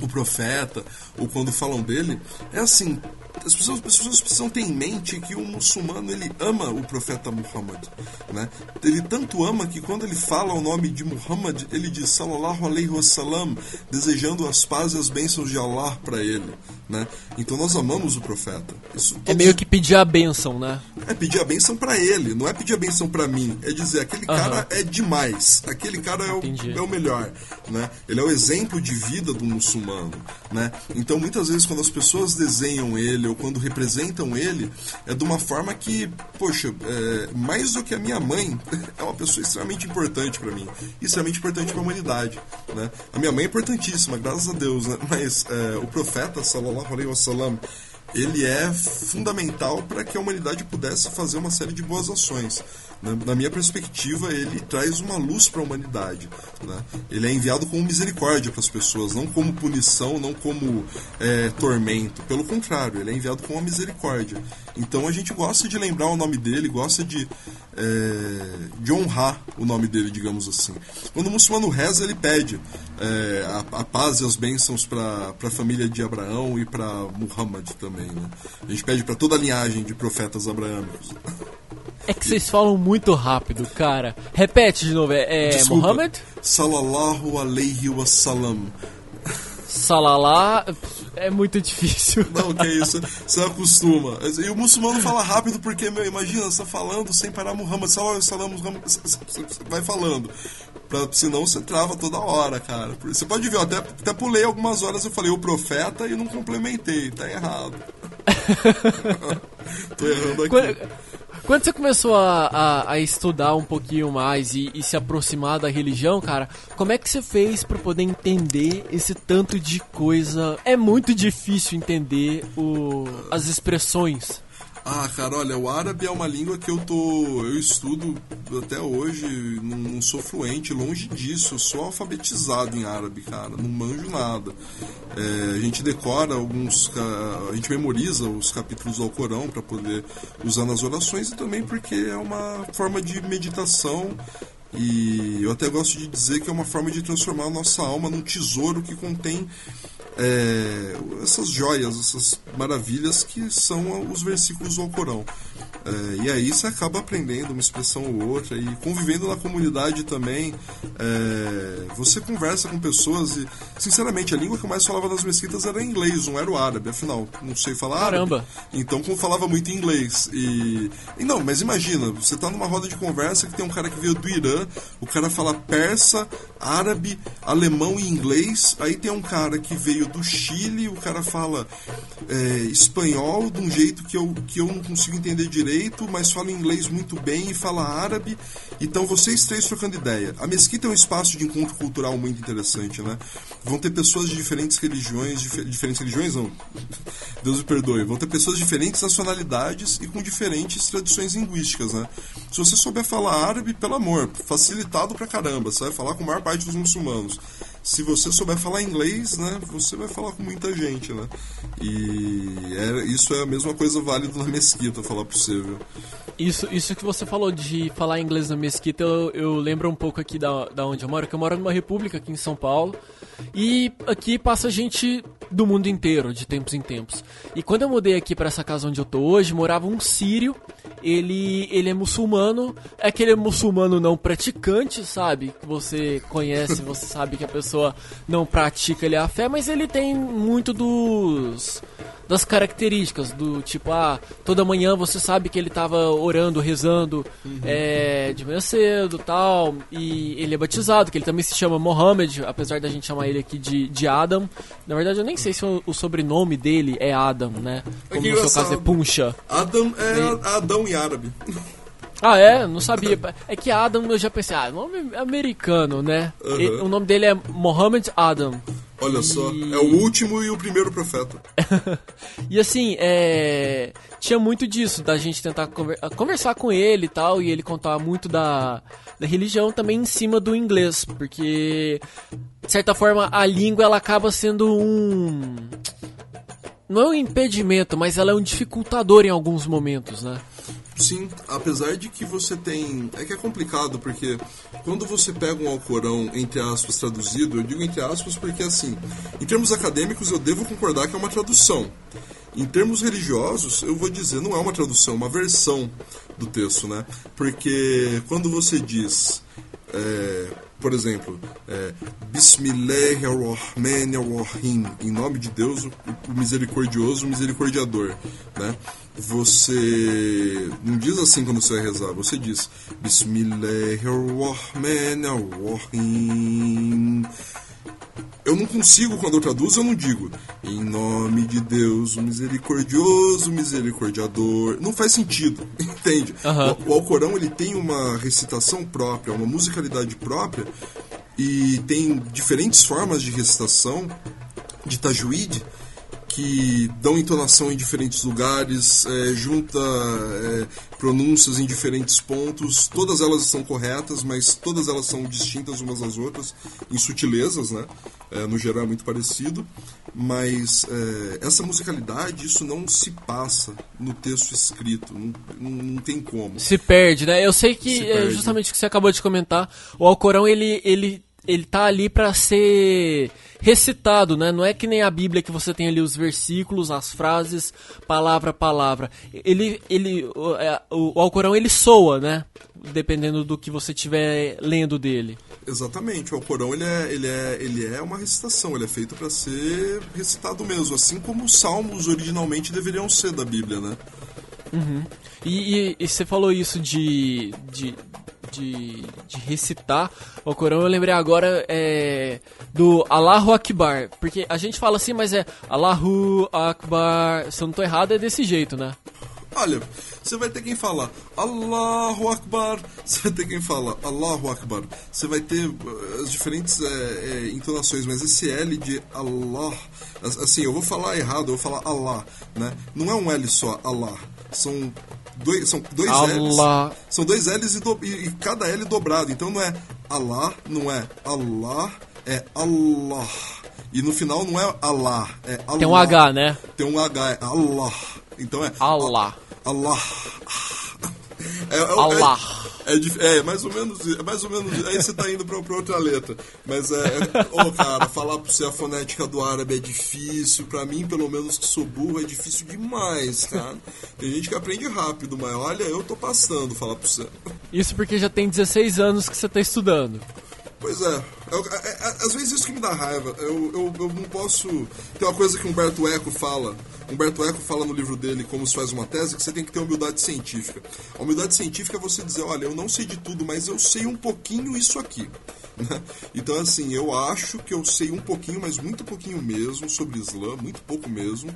o profeta ou quando falam dele, é assim, as pessoas, as pessoas precisam ter em mente que o muçulmano ele ama o profeta Muhammad, né? Ele tanto ama que quando ele fala o nome de Muhammad, ele diz sallallahu alaihi wasallam, desejando as pazes e as bênçãos de Allah para ele, né? Então nós amamos o profeta. Isso, é meio que pedir a bênção, né? É pedir a bênção para ele, não é pedir a bênção para mim, é dizer aquele uhum. cara é demais, aquele cara é o, é o melhor, né? Ele é o exemplo de vida do muçulmano, né? Então muitas vezes quando as pessoas desenham ele ou quando representam ele, é de uma forma que, poxa, é, mais do que a minha mãe, é uma pessoa extremamente importante para mim, extremamente importante para a humanidade. Né? A minha mãe é importantíssima, graças a Deus, né? mas é, o profeta, sallallahu alaihi wasallam, ele é fundamental para que a humanidade pudesse fazer uma série de boas ações. Na, minha perspectiva, ele traz uma luz para a humanidade. Né? Ele é enviado como misericórdia para as pessoas, não como punição, não como é, tormento. Pelo contrário, ele é enviado com uma misericórdia. Então a gente gosta de lembrar o nome dele, gosta de, é, de honrar o nome dele, digamos assim. Quando o muçulmano reza, ele pede é, a, a, paz e as bênçãos para a família de Abraão e para Muhammad também. Né? A gente pede para toda a linhagem de profetas abraâmicos. É que vocês falam muito rápido, cara. Repete de novo, é, é Muhammad? Salallahu alaihi wasallam. Salalá é muito difícil. Não, que isso, você acostuma. E o muçulmano fala rápido porque, meu, imagina, você tá falando sem parar Muhammad, salam, salam, vai falando. Pra, senão você trava toda hora, cara. Você pode ver, eu até, até pulei algumas horas, eu falei o profeta e não complementei, tá errado. Tô errando aqui. Quando... Quando você começou a, a, a estudar um pouquinho mais e, e, se aproximar da religião, cara, como é que você fez para poder entender esse tanto de coisa? É muito difícil entender o, as expressões. Ah, cara, olha, o árabe é uma língua que eu tô. Eu estudo até hoje, não, sou fluente, longe disso, eu sou alfabetizado em árabe, cara, não manjo nada. É, a gente decora alguns. A gente memoriza os capítulos do Alcorão para poder usar nas orações e também porque é uma forma de meditação e eu até gosto de dizer que é uma forma de transformar a nossa alma num tesouro que contém é, essas joias, essas maravilhas que são os versículos do Alcorão. É, e aí você acaba aprendendo uma expressão ou outra e convivendo na comunidade também. É, você conversa com pessoas e, sinceramente, a língua que eu mais falava nas mesquitas era inglês, não era o árabe, afinal, não sei falar Caramba. árabe. Então, como falava muito inglês. E, e não, mas imagina, você tá numa roda de conversa que tem um cara que veio do Irã, o cara fala persa, árabe, alemão e inglês, aí tem um cara que veio do Chile, o cara fala é, espanhol de um jeito que eu, que eu não consigo entender direito, mas fala inglês muito bem e fala árabe. Então vocês três trocando ideia. A mesquita é um espaço de encontro cultural muito interessante, né? Vão ter pessoas de diferentes religiões, dif diferentes religiões não, Deus me perdoe, vão ter pessoas de diferentes nacionalidades e com diferentes tradições linguísticas, né? Se você souber falar árabe, pelo amor, facilitado pra caramba, você vai falar com a maior parte dos muçulmanos se você souber falar inglês, né, você vai falar com muita gente, né? E é, isso é a mesma coisa válida na mesquita, falar pra você, viu? Isso, isso que você falou de falar inglês na mesquita, eu, eu lembro um pouco aqui da, da onde eu moro, que eu moro numa república aqui em São Paulo, e aqui passa gente do mundo inteiro, de tempos em tempos. E quando eu mudei aqui para essa casa onde eu tô hoje, morava um sírio, ele, ele é muçulmano, é aquele muçulmano não praticante, sabe? Que você conhece, você sabe que a pessoa não pratica ele a fé, mas ele tem muito dos das características do tipo, ah, toda manhã você sabe que ele estava orando, rezando uhum. é, de manhã cedo tal, e ele é batizado, que ele também se chama Mohammed, apesar da gente chamar ele aqui de, de Adam. Na verdade, eu nem sei se o, o sobrenome dele é Adam, né? Como no seu caso é Puncha. Adam é Adão em árabe. Ah, é? Não sabia. É que Adam eu já pensei, ah, nome americano, né? Uhum. o nome dele é Mohammed Adam. Olha e... só, é o último e o primeiro profeta. e assim, é... tinha muito disso, da gente tentar conver... conversar com ele e tal, e ele contar muito da, da religião também em cima do inglês, porque, de certa forma, a língua ela acaba sendo um. Não é um impedimento, mas ela é um dificultador em alguns momentos, né? Sim, apesar de que você tem. É que é complicado, porque quando você pega um Alcorão, entre aspas, traduzido, eu digo entre aspas porque, assim, em termos acadêmicos, eu devo concordar que é uma tradução. Em termos religiosos, eu vou dizer, não é uma tradução, é uma versão do texto, né? Porque quando você diz. É, por exemplo, é, Bismillahirrahmanirrahim, em nome de Deus, o, o misericordioso, o misericordiador, né? Você não diz assim quando você vai rezar, você diz Bismillahirrahmanirrahim. Eu não consigo, quando eu traduzo, eu não digo em nome de Deus, o misericordioso, misericordiador. Não faz sentido, entende? Uhum. O, o Alcorão ele tem uma recitação própria, uma musicalidade própria e tem diferentes formas de recitação de tajwid que dão entonação em diferentes lugares, é, junta é, pronúncias em diferentes pontos. Todas elas estão corretas, mas todas elas são distintas umas das outras, em sutilezas, né? É, no geral é muito parecido. Mas é, essa musicalidade, isso não se passa no texto escrito, não, não, não tem como. Se perde, né? Eu sei que, é justamente o que você acabou de comentar, o Alcorão, ele, ele ele tá ali para ser recitado, né? Não é que nem a Bíblia que você tem ali os versículos, as frases, palavra a palavra. Ele, ele, o, é, o, o Alcorão ele soa, né? Dependendo do que você estiver lendo dele. Exatamente. O Alcorão ele é, ele é, ele é uma recitação. Ele é feito para ser recitado mesmo, assim como os Salmos originalmente deveriam ser da Bíblia, né? Uhum. E, e, e, você falou isso de, de, de, de, recitar o Corão, eu lembrei agora é, do Allahu Akbar. Porque a gente fala assim, mas é Allahu Akbar. Se eu não tô errado, é desse jeito, né? Olha, você vai ter quem fala Allahu Akbar, você vai ter quem fala Allahu Akbar. Você vai ter uh, as diferentes é, é, entonações, mas esse L de Allah, assim, eu vou falar errado, eu vou falar Allah, né? Não é um L só, Allah. São dois, são dois Allah. L's. São dois L's e, do, e, e, cada L dobrado. Então não é Allah, não é Allah, é Allah. E no final não é Allah, é Allah. Tem um H, né? Tem um H, é Allah. Então é Allah. Allah. É, é, Allah. É, é, é, mais ou menos, é mais ou menos. Aí você tá indo pra, pra outra letra. Mas é. Ô, oh, cara, falar pra você a fonética do árabe é difícil. Pra mim, pelo menos que sou burro, é difícil demais, cara. Tem gente que aprende rápido, mas olha, eu tô passando falar pra você. Isso porque já tem 16 anos que você tá estudando. Pois é. Eu, é, é, às vezes isso que me dá raiva. Eu, eu, eu não posso. Tem uma coisa que Humberto Eco fala. Humberto Eco fala no livro dele Como se faz uma tese, que você tem que ter humildade científica. A humildade científica é você dizer, olha, eu não sei de tudo, mas eu sei um pouquinho isso aqui. Então, assim, eu acho que eu sei um pouquinho, mas muito pouquinho mesmo sobre Islã, muito pouco mesmo.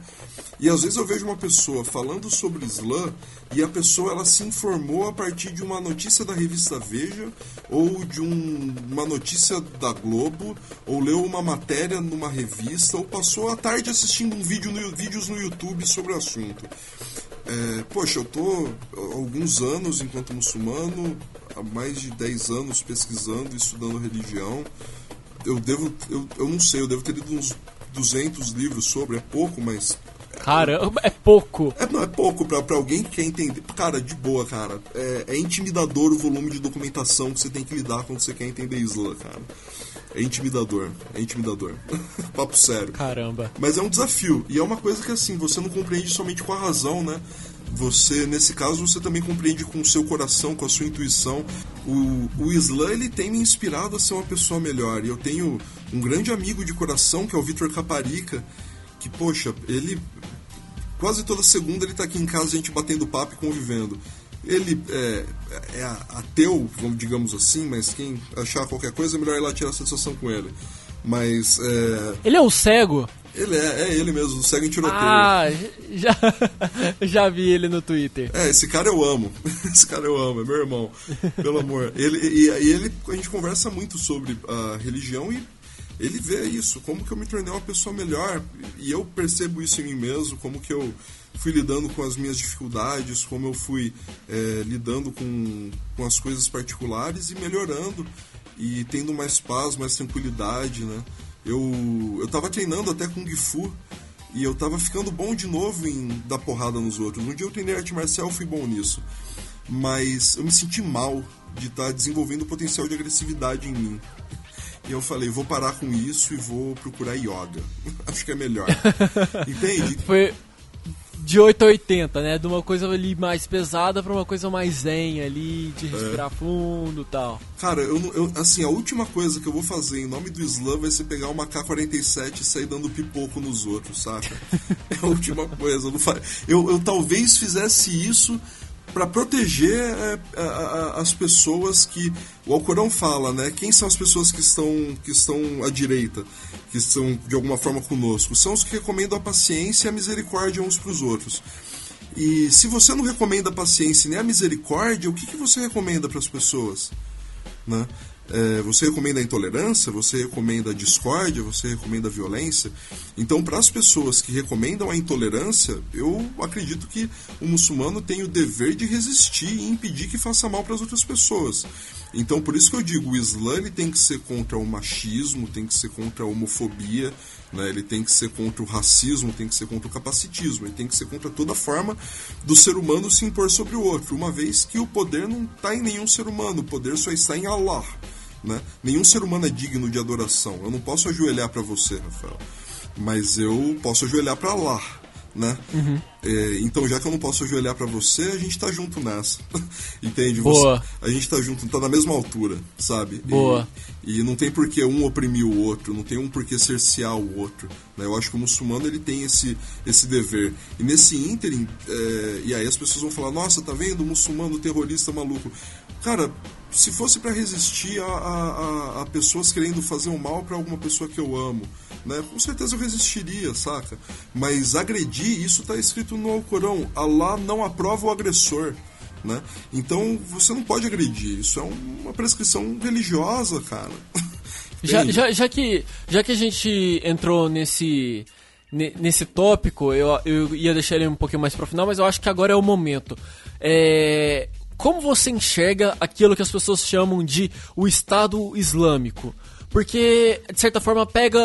E às vezes eu vejo uma pessoa falando sobre Islã e a pessoa ela se informou a partir de uma notícia da revista Veja ou de um, uma notícia da Globo ou leu uma matéria numa revista ou passou a tarde assistindo um vídeo no, vídeos no YouTube sobre o assunto. É, poxa, eu tô alguns anos enquanto muçulmano, há mais de 10 anos pesquisando e estudando religião. Eu devo, eu, eu não sei, eu devo ter lido uns 200 livros sobre, é pouco, mas Caramba, é pouco. É, não, é pouco pra, pra alguém que quer entender. Cara, de boa, cara. É, é intimidador o volume de documentação que você tem que lidar quando você quer entender Isla, cara. É intimidador, é intimidador. Papo sério. Caramba. Mas é um desafio. E é uma coisa que, assim, você não compreende somente com a razão, né? Você, nesse caso, você também compreende com o seu coração, com a sua intuição. O, o Islã, ele tem me inspirado a ser uma pessoa melhor. E eu tenho um grande amigo de coração, que é o Vitor Caparica, que, poxa, ele quase toda segunda ele está aqui em casa, a gente batendo papo e convivendo. Ele é, é ateu, vamos, digamos assim, mas quem achar qualquer coisa é melhor ir lá tirar satisfação com ele. Mas. É... Ele é um cego? Ele é, é ele mesmo, cego em tiroteio. Ah, já, já vi ele no Twitter. É, esse cara eu amo. Esse cara eu amo, é meu irmão. Pelo amor. Ele, e, e ele, a gente conversa muito sobre a religião e ele vê isso, como que eu me tornei uma pessoa melhor. E eu percebo isso em mim mesmo, como que eu fui lidando com as minhas dificuldades, como eu fui é, lidando com, com as coisas particulares e melhorando e tendo mais paz, mais tranquilidade, né? Eu, eu tava treinando até com Gifu e eu tava ficando bom de novo em dar porrada nos outros. Um dia eu treinei arte marcial fui bom nisso. Mas eu me senti mal de estar tá desenvolvendo o potencial de agressividade em mim. E eu falei, vou parar com isso e vou procurar yoga. Acho que é melhor. Entende? Foi de 8 a 80, né? De uma coisa ali mais pesada para uma coisa mais zen ali, de respirar é. fundo e tal. Cara, eu, eu, assim, a última coisa que eu vou fazer em nome do Slam vai ser pegar uma K-47 e sair dando pipoco nos outros, saca? é a última coisa. Eu, eu, eu talvez fizesse isso para proteger é, a, a, as pessoas que o Alcorão fala, né? Quem são as pessoas que estão que estão à direita, que estão de alguma forma conosco? São os que recomendam a paciência e a misericórdia uns para os outros. E se você não recomenda a paciência nem a misericórdia, o que, que você recomenda para as pessoas? Né? É, você recomenda a intolerância, você recomenda a discórdia, você recomenda a violência. Então, para as pessoas que recomendam a intolerância, eu acredito que o muçulmano tem o dever de resistir e impedir que faça mal para as outras pessoas. Então, por isso que eu digo, o Islã ele tem que ser contra o machismo, tem que ser contra a homofobia, né? ele tem que ser contra o racismo, tem que ser contra o capacitismo, ele tem que ser contra toda forma do ser humano se impor sobre o outro, uma vez que o poder não está em nenhum ser humano, o poder só está em Allah. Né? Nenhum ser humano é digno de adoração. Eu não posso ajoelhar para você, Rafael, mas eu posso ajoelhar para Allah né? Uhum. É, então, já que eu não posso ajoelhar para você, a gente tá junto nessa. Entende? Boa. Você, a gente tá junto, tá na mesma altura, sabe? Boa. E, e, não tem por que um oprimir o outro, não tem um por que cercear o outro. Né? Eu acho que o muçulmano ele tem esse, esse dever. E nesse ínterim, é, e aí as pessoas vão falar: nossa, tá vendo? O muçulmano terrorista maluco. Cara, se fosse para resistir a, a, a, pessoas querendo fazer um mal para alguma pessoa que eu amo, né? Com certeza eu resistiria, saca? Mas agredir, isso está escrito no Alcorão. Allah não aprova o agressor. Né? Então você não pode agredir. Isso é uma prescrição religiosa, cara. já, já, já, que, já que a gente entrou nesse, nesse tópico, eu, eu ia deixar ele um pouquinho mais para o final, mas eu acho que agora é o momento. É, como você enxerga aquilo que as pessoas chamam de o Estado Islâmico? Porque, de certa forma, pega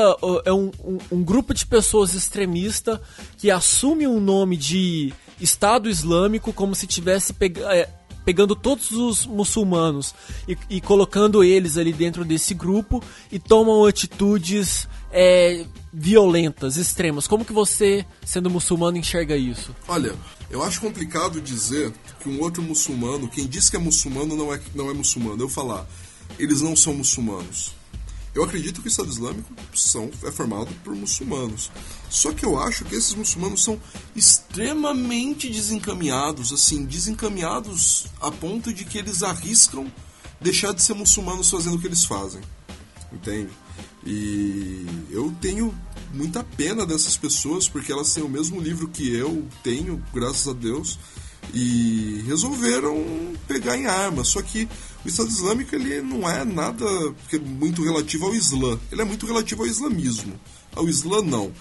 é um, um, um grupo de pessoas extremista que assume um nome de Estado Islâmico como se tivesse pega, é, pegando todos os muçulmanos e, e, colocando eles ali dentro desse grupo e tomam atitudes é, violentas, extremas. Como que você, sendo muçulmano, enxerga isso? Olha, eu acho complicado dizer que um outro muçulmano, quem diz que é muçulmano não é, não é muçulmano. Eu falar, eles não são muçulmanos. Eu acredito que o Estado Islâmico são, é formado por muçulmanos. Só que eu acho que esses muçulmanos são extremamente desencaminhados, assim, desencaminhados a ponto de que eles arriscam deixar de ser muçulmanos fazendo o que eles fazem. Entende? E eu tenho muita pena dessas pessoas porque elas têm o mesmo livro que eu tenho, graças a Deus, e resolveram pegar em armas. Só que o Estado Islâmico ele não é nada é muito relativo ao Islã, ele é muito relativo ao islamismo. Ao Islã, não.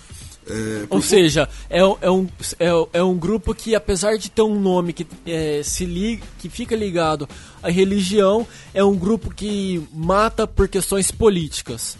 É, Ou seja, é, é, um, é, é, um grupo que, apesar de ter um nome que, é, se liga, que fica ligado à religião, é um grupo que mata por questões políticas.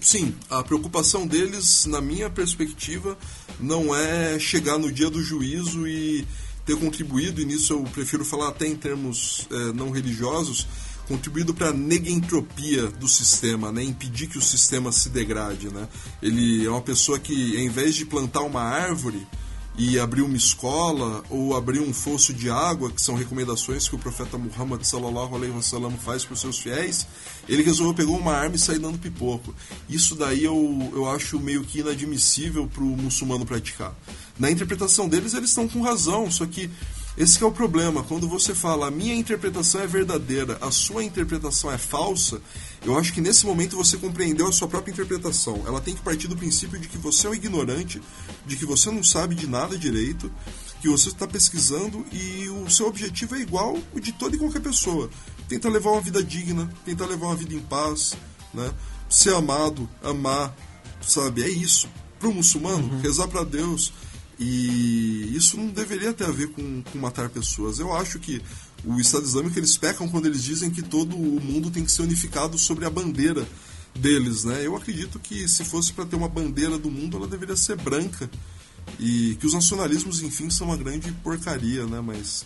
Sim, a preocupação deles, na minha perspectiva, não é chegar no dia do juízo e ter contribuído, e nisso eu prefiro falar até em termos é, não religiosos, contribuído para a negentropia do sistema, né? impedir que o sistema se degrade. Né? Ele é uma pessoa que, em vez de plantar uma árvore, e abrir uma escola ou abrir um fosso de água, que são recomendações que o profeta Muhammad sallallahu alaihi wasallam faz para os seus fiéis, ele resolveu pegar uma arma e sair dando pipoco. Isso daí eu, eu acho meio que inadmissível para o muçulmano praticar. Na interpretação deles, eles estão com razão, só que esse que é o problema. Quando você fala a minha interpretação é verdadeira, a sua interpretação é falsa, eu acho que nesse momento você compreendeu a sua própria interpretação. Ela tem que partir do princípio de que você é um ignorante, de que você não sabe de nada direito, que você está pesquisando e o seu objetivo é igual o de toda e qualquer pessoa. Tenta levar uma vida digna, tenta levar uma vida em paz, né? ser amado, amar, sabe? É isso. Para o muçulmano, uhum. rezar para Deus. E isso não deveria ter a ver com, com matar pessoas. Eu acho que o Estado Islâmico eles pecam quando eles dizem que todo o mundo tem que ser unificado sobre a bandeira deles, né? Eu acredito que se fosse para ter uma bandeira do mundo, ela deveria ser branca e que os nacionalismos, enfim, são uma grande porcaria, né? Mas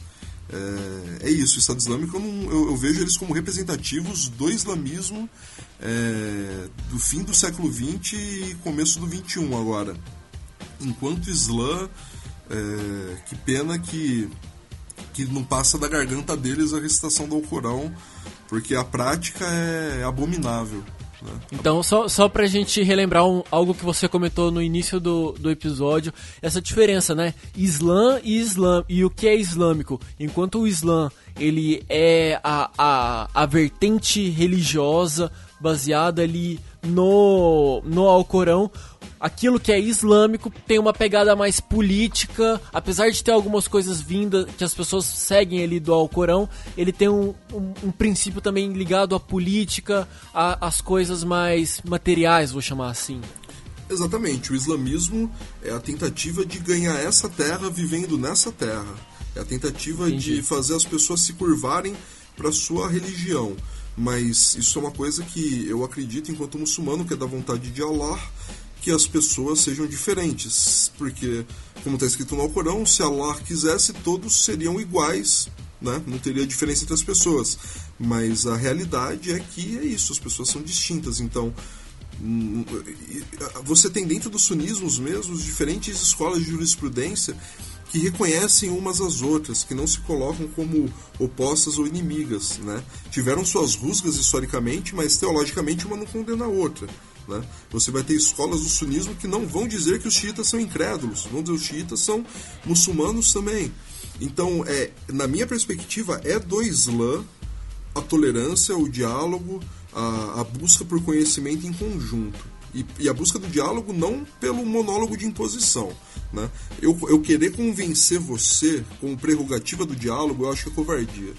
é, é isso, o Estado Islâmico eu, não, eu, eu, vejo eles como representativos do islamismo é, do fim do século XX e começo do XXI agora. Enquanto Islã, é, que pena que, que não passa da garganta deles a recitação do Alcorão, porque a prática é abominável. Né? Então, só, só pra gente relembrar um, algo que você comentou no início do, do episódio, essa diferença, né? Islã e Islã. E o que é islâmico? Enquanto o Islã, ele é a, a, a vertente religiosa baseada ali no, no Alcorão, aquilo que é islâmico tem uma pegada mais política, apesar de ter algumas coisas vindas que as pessoas seguem ali do Alcorão, ele tem um, um, um princípio também ligado à política, às coisas mais materiais, vou chamar assim. Exatamente, o islamismo é a tentativa de ganhar essa terra vivendo nessa terra. É a tentativa Entendi. de fazer as pessoas se curvarem para sua religião. Mas isso é uma coisa que eu acredito enquanto muçulmano, que é da vontade de Allah, que as pessoas sejam diferentes, porque, como está escrito no Alcorão, se Allah quisesse, todos seriam iguais, né? não teria diferença entre as pessoas. Mas a realidade é que é isso, as pessoas são distintas. Então, hum, você tem dentro dos sunismos mesmo diferentes escolas de jurisprudência que reconhecem umas às outras, que não se colocam como opostas ou inimigas. Né? Tiveram suas rusgas historicamente, mas teologicamente uma não condena a outra. Né? Você vai ter escolas do sunismo que não vão dizer que os xiitas são incrédulos, vão dizer que os xiitas são muçulmanos também. Então, é, na minha perspectiva, é do Islã a tolerância, o diálogo, a, a busca por conhecimento em conjunto. E, e, a busca do diálogo não pelo monólogo de imposição. Né? Eu, eu querer convencer você com prerrogativa do diálogo, eu acho que é covardia.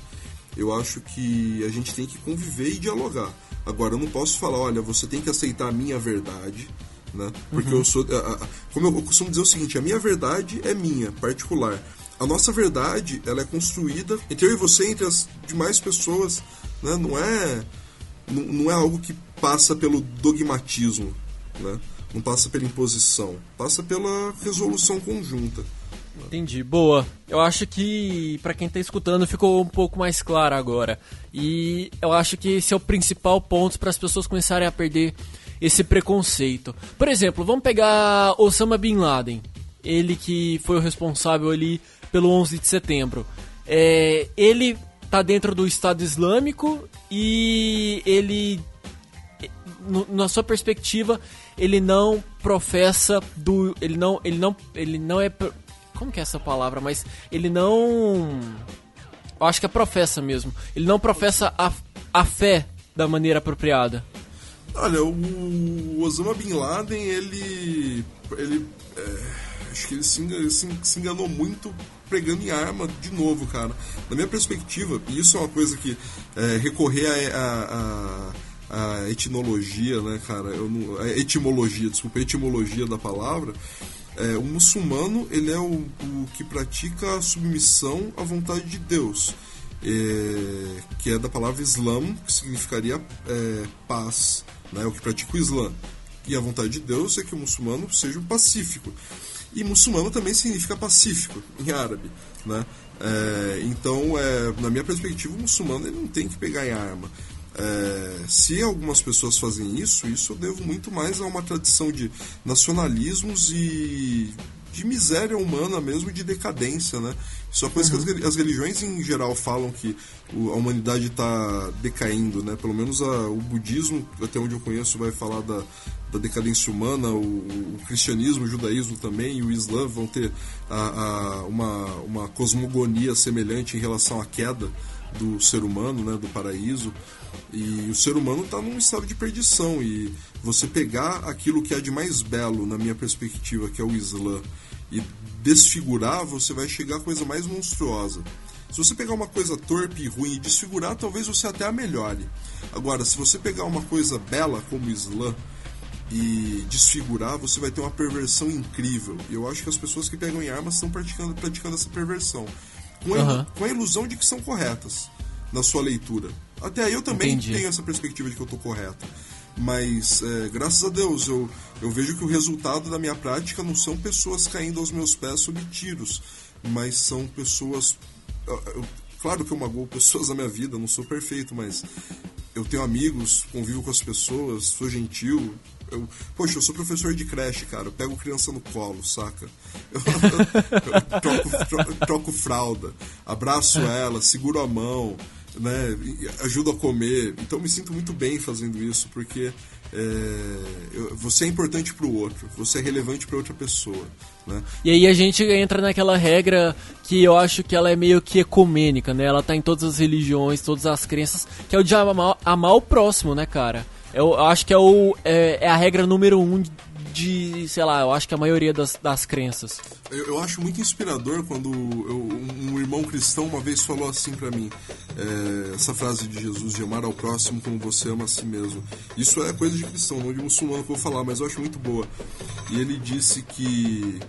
Eu acho que a gente tem que conviver e dialogar. Agora, eu não posso falar, olha, você tem que aceitar a minha verdade, né? Porque uhum. eu sou. Como eu costumo dizer o seguinte, a minha verdade é minha, particular. A nossa verdade, ela é construída entre eu e você, entre as demais pessoas, né? Não é, não, não é algo que passa pelo dogmatismo, né? Não passa pela imposição, passa pela resolução conjunta. Entendi, boa. Eu acho que para quem tá escutando ficou um pouco mais claro agora. E eu acho que esse é o principal ponto para as pessoas começarem a perder esse preconceito. Por exemplo, vamos pegar Osama Bin Laden, ele que foi o responsável ali pelo 11 de setembro. É, ele tá dentro do Estado Islâmico e ele, no, na sua perspectiva, ele não professa do, ele não, ele não, ele não é como que é essa palavra? Mas ele não. Eu acho que é professa mesmo. Ele não professa a, a fé da maneira apropriada. Olha, o Osama Bin Laden, ele. ele é, acho que ele se, se, se, enganou muito pregando em arma de novo, cara. Na minha perspectiva, e isso é uma coisa que é, recorrer a, a, a, etnologia, né, cara? Eu não, a etimologia, desculpa, a etimologia da palavra é, o muçulmano ele é o, o, que pratica a submissão à vontade de Deus, é, que é da palavra Islam, que significaria é, paz, né, o que pratica o Islã. E a vontade de Deus é que o muçulmano seja pacífico. E muçulmano também significa pacífico em árabe, né? É, então, é, na minha perspectiva, o muçulmano ele não tem que pegar em arma. É, se algumas pessoas fazem isso, isso eu devo muito mais a uma tradição de nacionalismos e de miséria humana mesmo, de decadência, né? Isso é uma coisa uhum. que as religiões em geral falam que a humanidade está decaindo, né? Pelo menos a, o budismo, até onde eu conheço, vai falar da, da decadência humana, o, o, cristianismo, o judaísmo também e o islã vão ter a, a, uma, uma cosmogonia semelhante em relação à queda do ser humano, né? Do paraíso. E o ser humano está num estado de perdição. E você pegar aquilo que é de mais belo, na minha perspectiva, que é o Islã, e desfigurar, você vai chegar à coisa mais monstruosa. Se você pegar uma coisa torpe e ruim e desfigurar, talvez você até a melhore. Agora, se você pegar uma coisa bela como o Islã e desfigurar, você vai ter uma perversão incrível. E eu acho que as pessoas que pegam em armas estão praticando, praticando essa perversão. Com a, uhum. com a ilusão de que são corretas na sua leitura. Até aí eu também Entendi. tenho essa perspectiva de que eu estou correto. Mas, é, graças a Deus, eu, eu vejo que o resultado da minha prática não são pessoas caindo aos meus pés sob tiros, mas são pessoas. Eu, claro que eu magoo pessoas na minha vida, não sou perfeito, mas eu tenho amigos, convivo com as pessoas, sou gentil, eu, poxa, eu sou professor de creche, cara. Eu pego criança no colo, saca? Eu, eu, eu troco, troco, troco, fralda, abraço ela, seguro a mão, né? A comer. Então me sinto muito bem fazendo isso, porque é, você é importante para o outro, você é relevante para outra pessoa. Né? E aí a gente entra naquela regra que eu acho que ela é meio que ecumênica, né? Ela tá em todas as religiões, todas as crenças, que é o de amar, amar o próximo, né, cara? Eu acho que é, o, é, é, a regra número um de, sei lá, eu acho que a maioria das, das crenças. Eu, eu acho muito inspirador quando eu, um irmão cristão uma vez falou assim para mim, é, essa frase de Jesus, de amar ao próximo como você ama a si mesmo. Isso é coisa de cristão, não de muçulmano que eu vou falar, mas eu acho muito boa. E ele disse que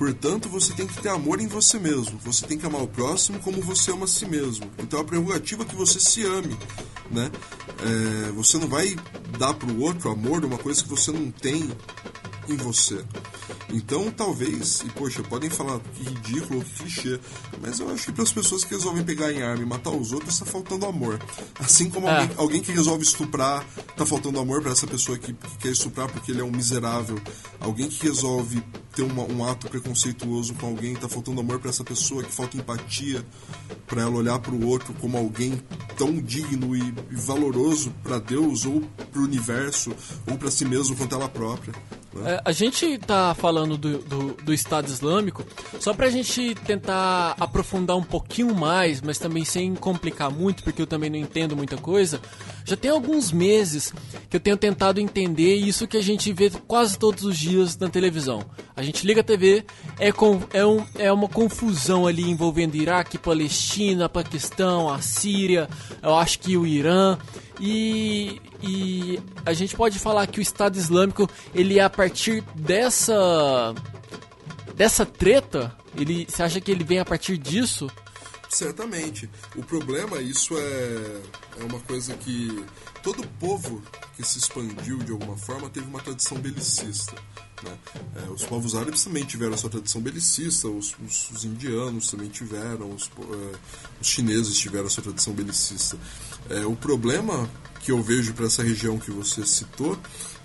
Portanto, você tem que ter amor em você mesmo. Você tem que amar o próximo como você ama a si mesmo. Então, a prerrogativa é que você se ame, né? É, você não vai dar para o outro amor uma coisa que você não tem em você. Então, talvez, e poxa, podem falar que ridículo ou que clichê, mas eu acho que para as pessoas que resolvem pegar em arma e matar os outros, está faltando amor. Assim como é. alguém, alguém, que resolve estuprar, está faltando amor para essa pessoa que, que, quer estuprar porque ele é um miserável. Alguém que resolve ter uma, um ato preconceituoso com alguém, está faltando amor para essa pessoa, que falta empatia para ela olhar para o outro como alguém tão digno e, e valoroso para Deus ou para o universo ou para si mesmo quanto ela própria. Né? É, a gente tá falando do, do, do, Estado Islâmico só pra gente tentar aprofundar um pouquinho mais, mas também sem complicar muito, porque eu também não entendo muita coisa. Já tem alguns meses que eu tenho tentado entender isso que a gente vê quase todos os dias na televisão. A gente liga a TV, é, com, é, um, é uma confusão ali envolvendo Iraque, Palestina, Paquistão, a Síria, eu acho que o Irã. E, e a gente pode falar que o Estado Islâmico, ele é a partir dessa dessa treta, ele você acha que ele vem a partir disso? Certamente. O problema, isso é, é uma coisa que todo povo que se expandiu de alguma forma teve uma tradição belicista. Né? É, os povos árabes também tiveram a sua tradição belicista, os, os, os indianos também tiveram, os, é, os, chineses tiveram a sua tradição belicista. É, o problema que eu vejo para essa região que você citou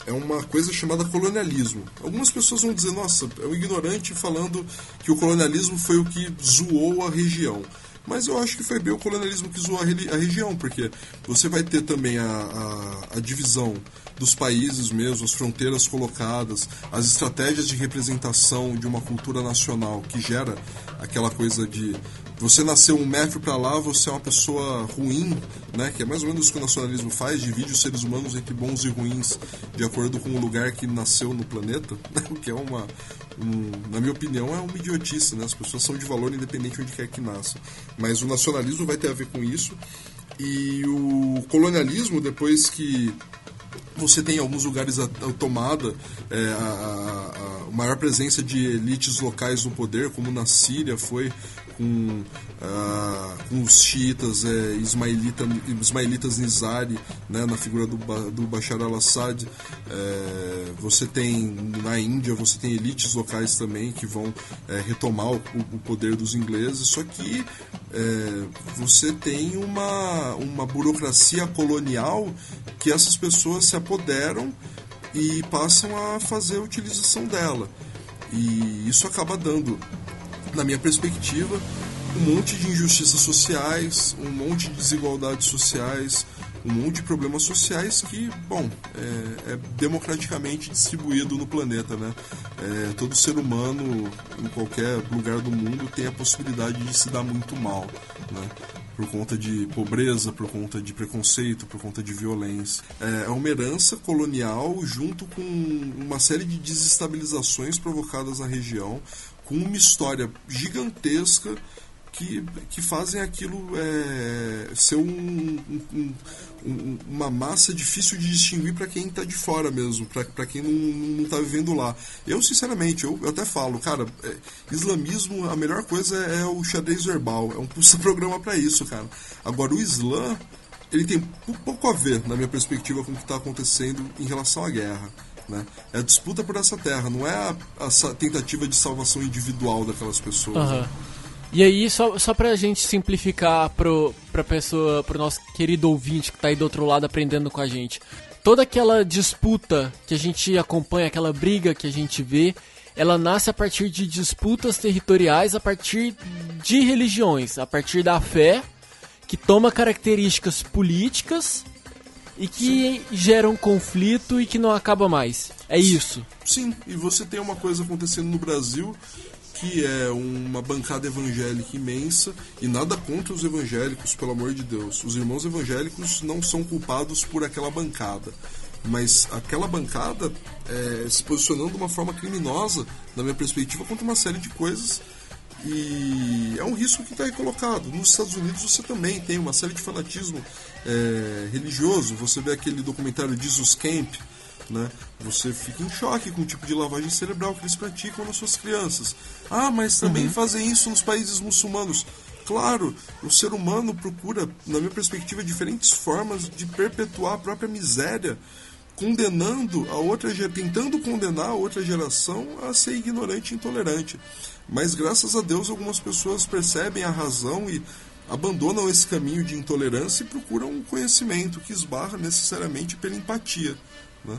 é uma coisa chamada colonialismo. Algumas pessoas vão dizer, nossa, é um ignorante falando que o colonialismo foi o que zoou a região. Mas eu acho que foi bem o colonialismo que zoou a, a região, porque você vai ter também a, a, a divisão dos países mesmo, as fronteiras colocadas, as estratégias de representação de uma cultura nacional que gera aquela coisa de você nasceu um metro para lá, você é uma pessoa ruim, né? Que é mais ou menos o que o nacionalismo faz, divide os seres humanos entre bons e ruins de acordo com o lugar que nasceu no planeta, né? o que é uma, um, na minha opinião, é uma idiotice, né? As pessoas são de valor independente onde quer que nasçam. Mas o nacionalismo vai ter a ver com isso e o colonialismo, depois que você tem em alguns lugares a, a tomada, é, a, a, maior presença de elites locais no poder, como na Síria foi com, ah, com os xiitas é, ismaelita, ismaelitas Nizari, né, na figura do, do Bashar al-Assad. É, você tem na Índia, você tem elites locais também que vão é, retomar o, o, poder dos ingleses, só que é, você tem uma, uma burocracia colonial que essas pessoas se apoderam e passam a fazer a utilização dela. E isso acaba dando na minha perspectiva, um monte de injustiças sociais, um monte de desigualdades sociais, um monte de problemas sociais que, bom, é, é democraticamente distribuído no planeta, né? É, todo ser humano, em qualquer lugar do mundo, tem a possibilidade de se dar muito mal, né? Por conta de pobreza, por conta de preconceito, por conta de violência. É, é uma herança colonial junto com uma série de desestabilizações provocadas na região, com uma história gigantesca que, que fazem aquilo é, ser um, um, um, uma massa difícil de distinguir para quem está de fora mesmo, para quem não está vivendo lá. Eu, sinceramente, eu, eu até falo, cara, é, islamismo, a melhor coisa é, é o xadrez verbal, é um programa para isso, cara. Agora, o Islã, ele tem pouco a ver, na minha perspectiva, com o que está acontecendo em relação à guerra. Né? É a disputa por essa terra, não é a, a tentativa de salvação individual daquelas pessoas. Uhum. Né? E aí, só, só pra gente simplificar pro, pra pessoa, pro nosso querido ouvinte que tá aí do outro lado aprendendo com a gente. Toda aquela disputa que a gente acompanha, aquela briga que a gente vê, ela nasce a partir de disputas territoriais, a partir de religiões, a partir da fé, que toma características políticas e que Sim. geram conflito e que não acaba mais. É isso. Sim, e você tem uma coisa acontecendo no Brasil que é uma bancada evangélica imensa e nada contra os evangélicos, pelo amor de Deus. Os irmãos evangélicos não são culpados por aquela bancada. Mas aquela bancada é, se posicionando de uma forma criminosa, na minha perspectiva, contra uma série de coisas. E é um risco que está aí colocado. Nos Estados Unidos você também tem uma série de fanatismo é, religioso. Você vê aquele documentário Jesus Camp, né? Você fica em choque com o tipo de lavagem cerebral que eles praticam nas suas crianças. Ah, mas também uhum. fazem isso nos países muçulmanos. Claro, o ser humano procura, na minha perspectiva, diferentes formas de perpetuar a própria miséria, condenando a outra, tentando condenar a outra geração a ser ignorante e intolerante. Mas graças a Deus algumas pessoas percebem a razão e abandonam esse caminho de intolerância e procuram um conhecimento que esbarra necessariamente pela empatia. Né?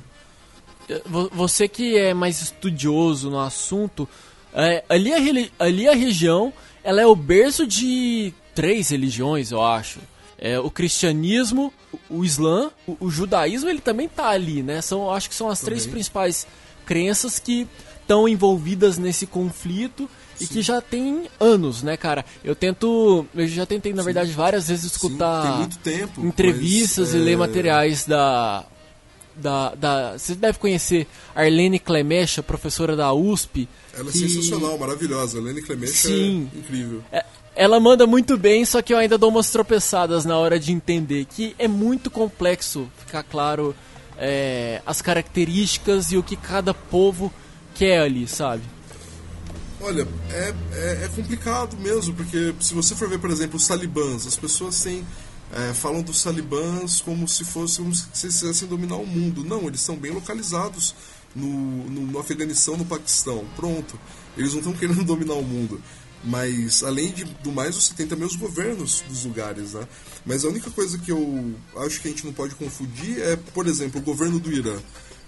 Você que é mais estudioso no assunto, é, ali, a, ali a região ela é o berço de três religiões, eu acho. É, o cristianismo, o, islã, o, o, judaísmo ele também tá ali, né? São, acho que são as também. três principais crenças que estão envolvidas nesse conflito Sim. e que já tem anos, né, cara? Eu tento, eu já tentei na Sim. verdade várias vezes escutar tempo, entrevistas mas, e é... ler materiais da da, da. Você deve conhecer Arlene Clemecha, professora da USP. Ela é que... é sensacional, maravilhosa. Arlene Clemecha Sim. é incrível. É, ela manda muito bem, só que eu ainda dou umas tropeçadas na hora de entender. Que é muito complexo ficar claro é, as características e o que cada povo quer ali, sabe? Olha, é, é, é complicado mesmo, porque se você for ver, por exemplo, os talibãs, as pessoas têm é, falam dos talibãs como se fossem como se quisessem dominar o mundo. Não, eles são bem localizados no, no, no Afeganistão, no Paquistão. Pronto. Eles não estão querendo dominar o mundo. Mas, além de, do mais, você tem também os governos dos lugares, né? Mas a única coisa que eu acho que a gente não pode confundir é, por exemplo, o governo do Irã.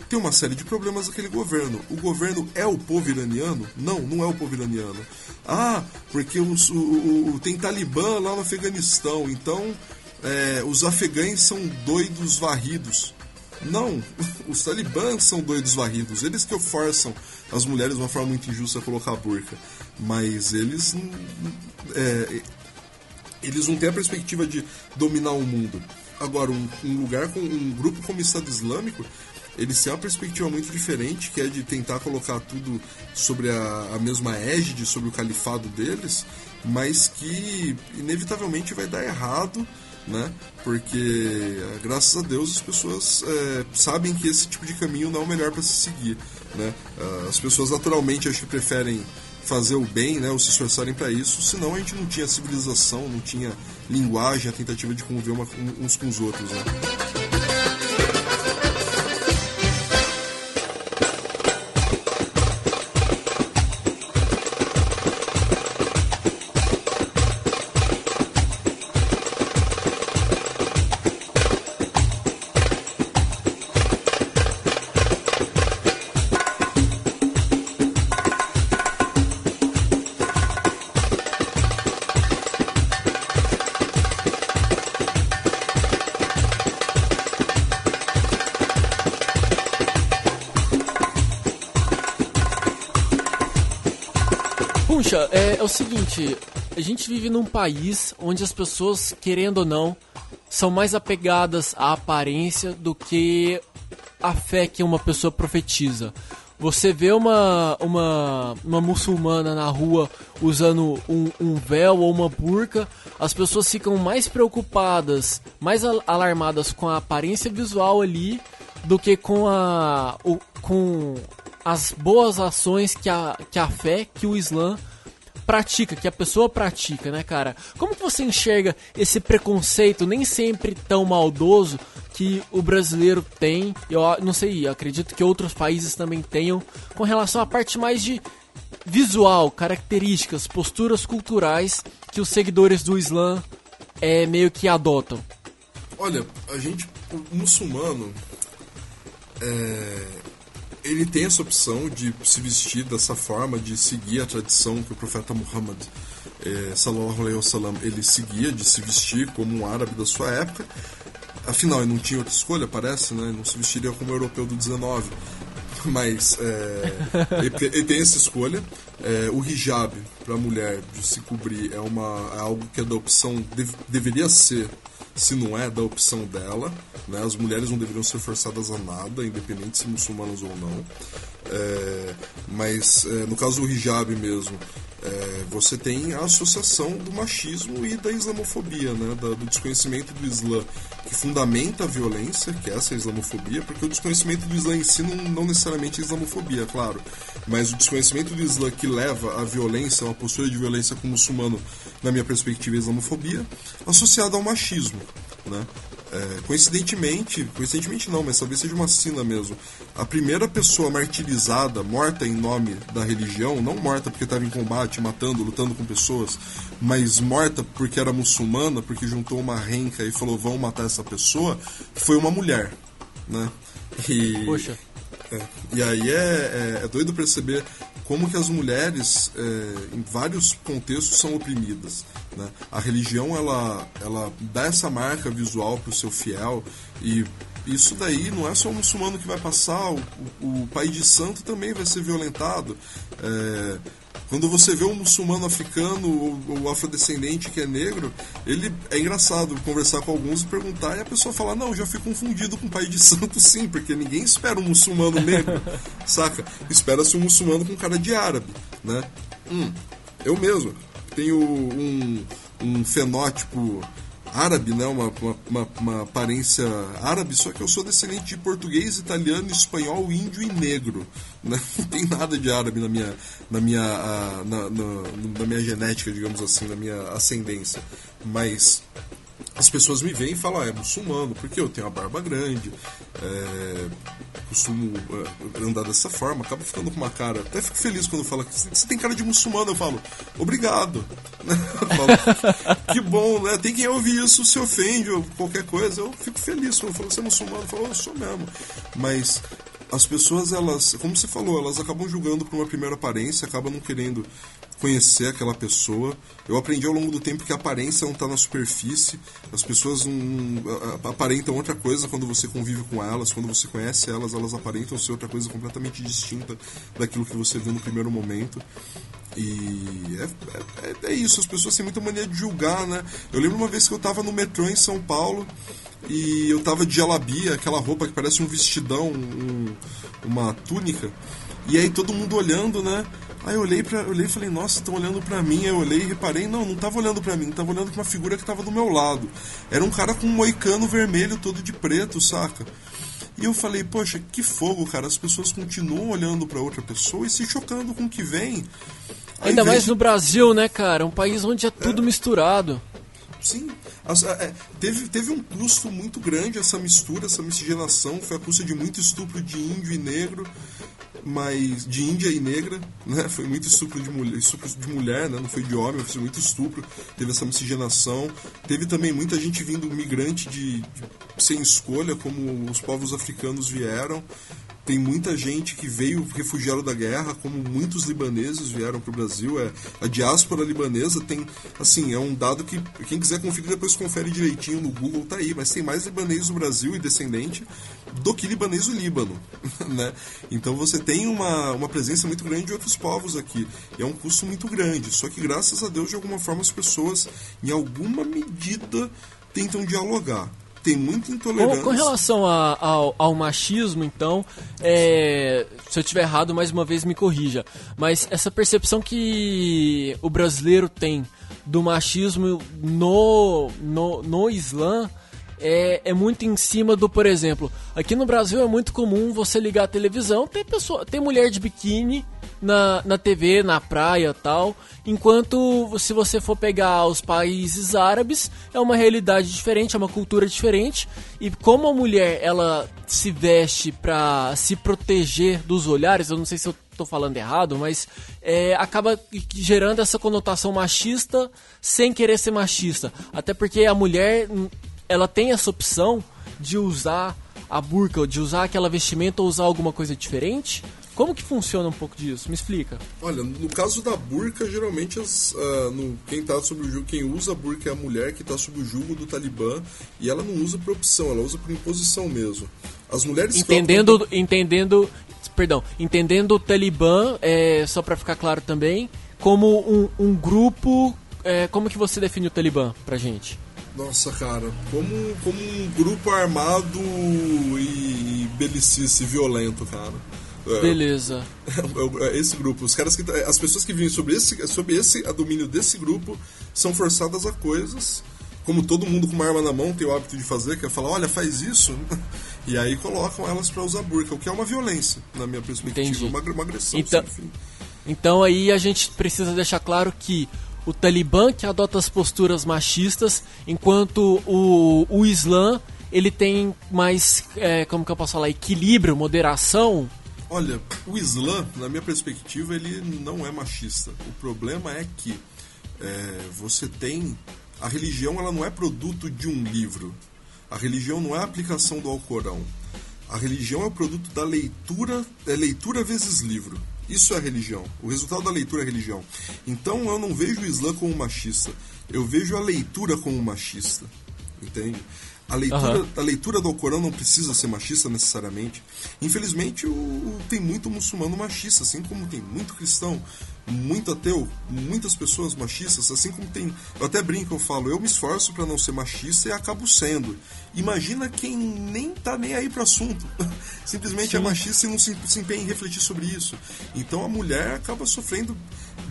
Tem uma série de problemas aquele governo. O governo é o povo iraniano? Não, não é o povo iraniano. Ah, porque os, o, o, tem Talibã lá no Afeganistão, então é, os afegães são doidos varridos. Não, os talibãs são doidos varridos. Eles que forçam as mulheres de uma forma muito injusta a colocar a burca. Mas eles. É, eles não têm a perspectiva de dominar o mundo. Agora, um, um, lugar com um grupo como o Estado Islâmico, eles têm uma perspectiva muito diferente, que é de tentar colocar tudo sobre a, a mesma égide, sobre o califado deles, mas que inevitavelmente vai dar errado né? Porque graças a Deus as pessoas é, sabem que esse tipo de caminho não é o melhor para se seguir, né? As pessoas naturalmente acho que preferem fazer o bem, né, ou se esforçarem para isso, senão a gente não tinha civilização, não tinha linguagem, a tentativa de conviver uma, uns com os outros, né? Puxa, é, é o seguinte, a gente vive num país onde as pessoas, querendo ou não, são mais apegadas à aparência do que à fé que uma pessoa profetiza. Você vê uma, uma, uma muçulmana na rua usando um, um véu ou uma burca, as pessoas ficam mais preocupadas, mais alarmadas com a aparência visual ali do que com a o, com as boas ações que a, que a fé, que o Islã pratica, que a pessoa pratica, né, cara? Como que você enxerga esse preconceito nem sempre tão maldoso que o brasileiro tem, eu não sei, eu acredito que outros países também tenham, com relação à parte mais de visual, características, posturas culturais que os seguidores do Islã é, meio que adotam? Olha, a gente, o muçulmano, é, ele tem essa opção de se vestir dessa forma, de seguir a tradição que o profeta Muhammad é, sallallahu alaihi wasallam, ele seguia de se vestir como um árabe da sua época, Afinal, ele não tinha outra escolha, parece, né? Não se vestiria como europeu do 19. Mas é, ele, ele, tem essa escolha. É, o hijab para a mulher de se cobrir é, uma, é algo que é da opção, dev, deveria ser, se não é, da opção dela. Né? As mulheres não deveriam ser forçadas a nada, independente se muçulmanas ou não. É, mas é, no caso do hijab mesmo, é, você tem a associação do machismo e da islamofobia, né? Da, do desconhecimento do Islã que fundamenta a violência, que é essa islamofobia, porque o desconhecimento do Islã em si não, não necessariamente é islamofobia, claro, mas o desconhecimento do Islã que leva à violência, uma postura de violência com o muçulmano, na minha perspectiva, é islamofobia, associada ao machismo, né? É, coincidentemente, coincidentemente não, mas talvez seja uma sina mesmo. A primeira pessoa martirizada, morta em nome da religião, não morta porque estava em combate, matando, lutando com pessoas, mas morta porque era muçulmana, porque juntou uma renca e falou vão matar essa pessoa, foi uma mulher, né? E, Poxa. É, e aí é, é, é, doido perceber como que as mulheres, é, em vários contextos, são oprimidas. Né? A religião ela, ela dá essa marca visual para o seu fiel e isso daí não é só o muçulmano que vai passar, o, o, o pai de santo também vai ser violentado. É, quando você vê um muçulmano africano ou, ou afrodescendente que é negro, ele é engraçado conversar com alguns e perguntar e a pessoa falar: Não, já fui confundido com pai de santo, sim, porque ninguém espera um muçulmano negro, saca? Espera-se um muçulmano com cara de árabe, né? Hum, eu mesmo tenho um, um fenótipo árabe, né? Uma, uma, uma, aparência árabe, só que eu sou descendente de português, italiano, espanhol, índio e negro. Né? Não tem nada de árabe na minha, na minha, na, na, na minha genética, digamos assim, na minha ascendência. Mas as pessoas me veem e falam, ah, é muçulmano, porque eu tenho a barba grande, é, costumo é, andar dessa forma, acabo ficando com uma cara. Até fico feliz quando fala que você tem cara de muçulmano. Eu falo, obrigado. Eu falo, que bom, né? Tem quem ouvir isso, se ofende ou qualquer coisa. Eu fico feliz quando falo, você é muçulmano. Eu falo, eu sou mesmo. Mas as pessoas, elas, como você falou, elas acabam julgando por uma primeira aparência, acabam não querendo conhecer aquela pessoa. Eu aprendi ao longo do tempo que a aparência não está na superfície. As pessoas não, aparentam outra coisa quando você convive com elas, quando você conhece elas, elas aparentam ser outra coisa completamente distinta daquilo que você vê no primeiro momento. E é, é, é isso, as pessoas têm muita mania de julgar, né? Eu lembro uma vez que eu estava no metrô em São Paulo e eu tava de jalabia, aquela roupa que parece um vestidão, um, uma túnica. E aí todo mundo olhando, né? Aí eu olhei, eu olhei e falei, nossa, estão olhando para mim. Aí eu olhei e reparei, não, não tava olhando para mim, tava olhando pra uma figura que tava do meu lado. Era um cara com um moicano vermelho todo de preto, saca? E eu falei, poxa, que fogo, cara. As pessoas continuam olhando para outra pessoa e se chocando com o que vem. Ainda mais no Brasil, né, cara? Um país onde é tudo é. misturado. Sim. É, teve, teve um custo muito grande essa mistura, essa miscigenação. Foi a custa de muito estupro de índio e negro mas de índia e negra, né? Foi muito estupro de mulher, estupro de mulher, né? Não foi de homem, foi muito estupro. Teve essa miscigenação. Teve também muita gente vindo migrante de, de sem escolha, como os povos africanos vieram. Tem muita gente que veio refugiado da guerra, como muitos libaneses vieram para o Brasil. É, a diáspora libanesa tem, assim, é um dado que quem quiser conferir depois confere direitinho no Google, tá aí. Mas tem mais libanês no Brasil e descendente do que libanês no Líbano, né? Então você tem uma, uma presença muito grande de outros povos aqui. É um custo muito grande. Só que graças a Deus, de alguma forma, as pessoas, em alguma medida, tentam dialogar. Tem muita intolerância. Com, com relação a, ao, ao, machismo, então, é, se eu estiver errado, mais uma vez me corrija. Mas essa percepção que o brasileiro tem do machismo no, no, no Islã é, é muito em cima do, por exemplo, aqui no Brasil é muito comum você ligar a televisão, tem, pessoa, tem mulher de biquíni na, na TV, na praia tal. Enquanto se você for pegar os países árabes, é uma realidade diferente, é uma cultura diferente. E como a mulher ela se veste para se proteger dos olhares, eu não sei se eu tô falando errado, mas é, acaba gerando essa conotação machista sem querer ser machista. Até porque a mulher ela tem essa opção de usar a burca, de usar aquela vestimenta ou usar alguma coisa diferente como que funciona um pouco disso? Me explica. Olha, no caso da burca, geralmente as, uh, no, quem tá sob o jugo, quem usa a burca é a mulher que está sob o jugo do Talibã e ela não usa por opção, ela usa por imposição mesmo. As mulheres entendendo, optam... entendendo, perdão, entendendo o Talibã, é, só para ficar claro também, como um, um grupo, é, como que você define o Talibã pra gente? Nossa, cara, como, como um grupo armado e, e belicice violento, cara. É. Beleza. É, é, esse grupo, os caras que as pessoas que vivem sobre esse sobre esse a domínio desse grupo são forçadas a coisas, como todo mundo com uma arma na mão tem o hábito de fazer, que é falar, olha, faz isso, e aí colocam elas para usar burca, o que é uma violência, na minha perspectiva, uma, uma agressão. Então, então aí a gente precisa deixar claro que o Talibã que adota as posturas machistas, enquanto o, o Islã ele tem mais, é, como que eu posso falar, equilíbrio, moderação Olha, o Islã, na minha perspectiva, ele não é machista. O problema é que é, você tem. A religião ela não é produto de um livro. A religião não é a aplicação do Alcorão. A religião é o produto da leitura, é leitura vezes livro. Isso é religião. O resultado da leitura é religião. Então eu não vejo o Islã como machista. Eu vejo a leitura como machista. Entende? A leitura, uhum. a leitura do Alcorão não precisa ser machista necessariamente. Infelizmente, o, o, tem muito muçulmano machista, assim como tem muito cristão, muito ateu, muitas pessoas machistas, assim como tem. Eu até brinco, eu falo, eu me esforço para não ser machista e acabo sendo. Imagina quem nem tá nem aí pro assunto. Simplesmente é Sim. é machista e não se, se empenha em refletir sobre isso. Então a mulher acaba sofrendo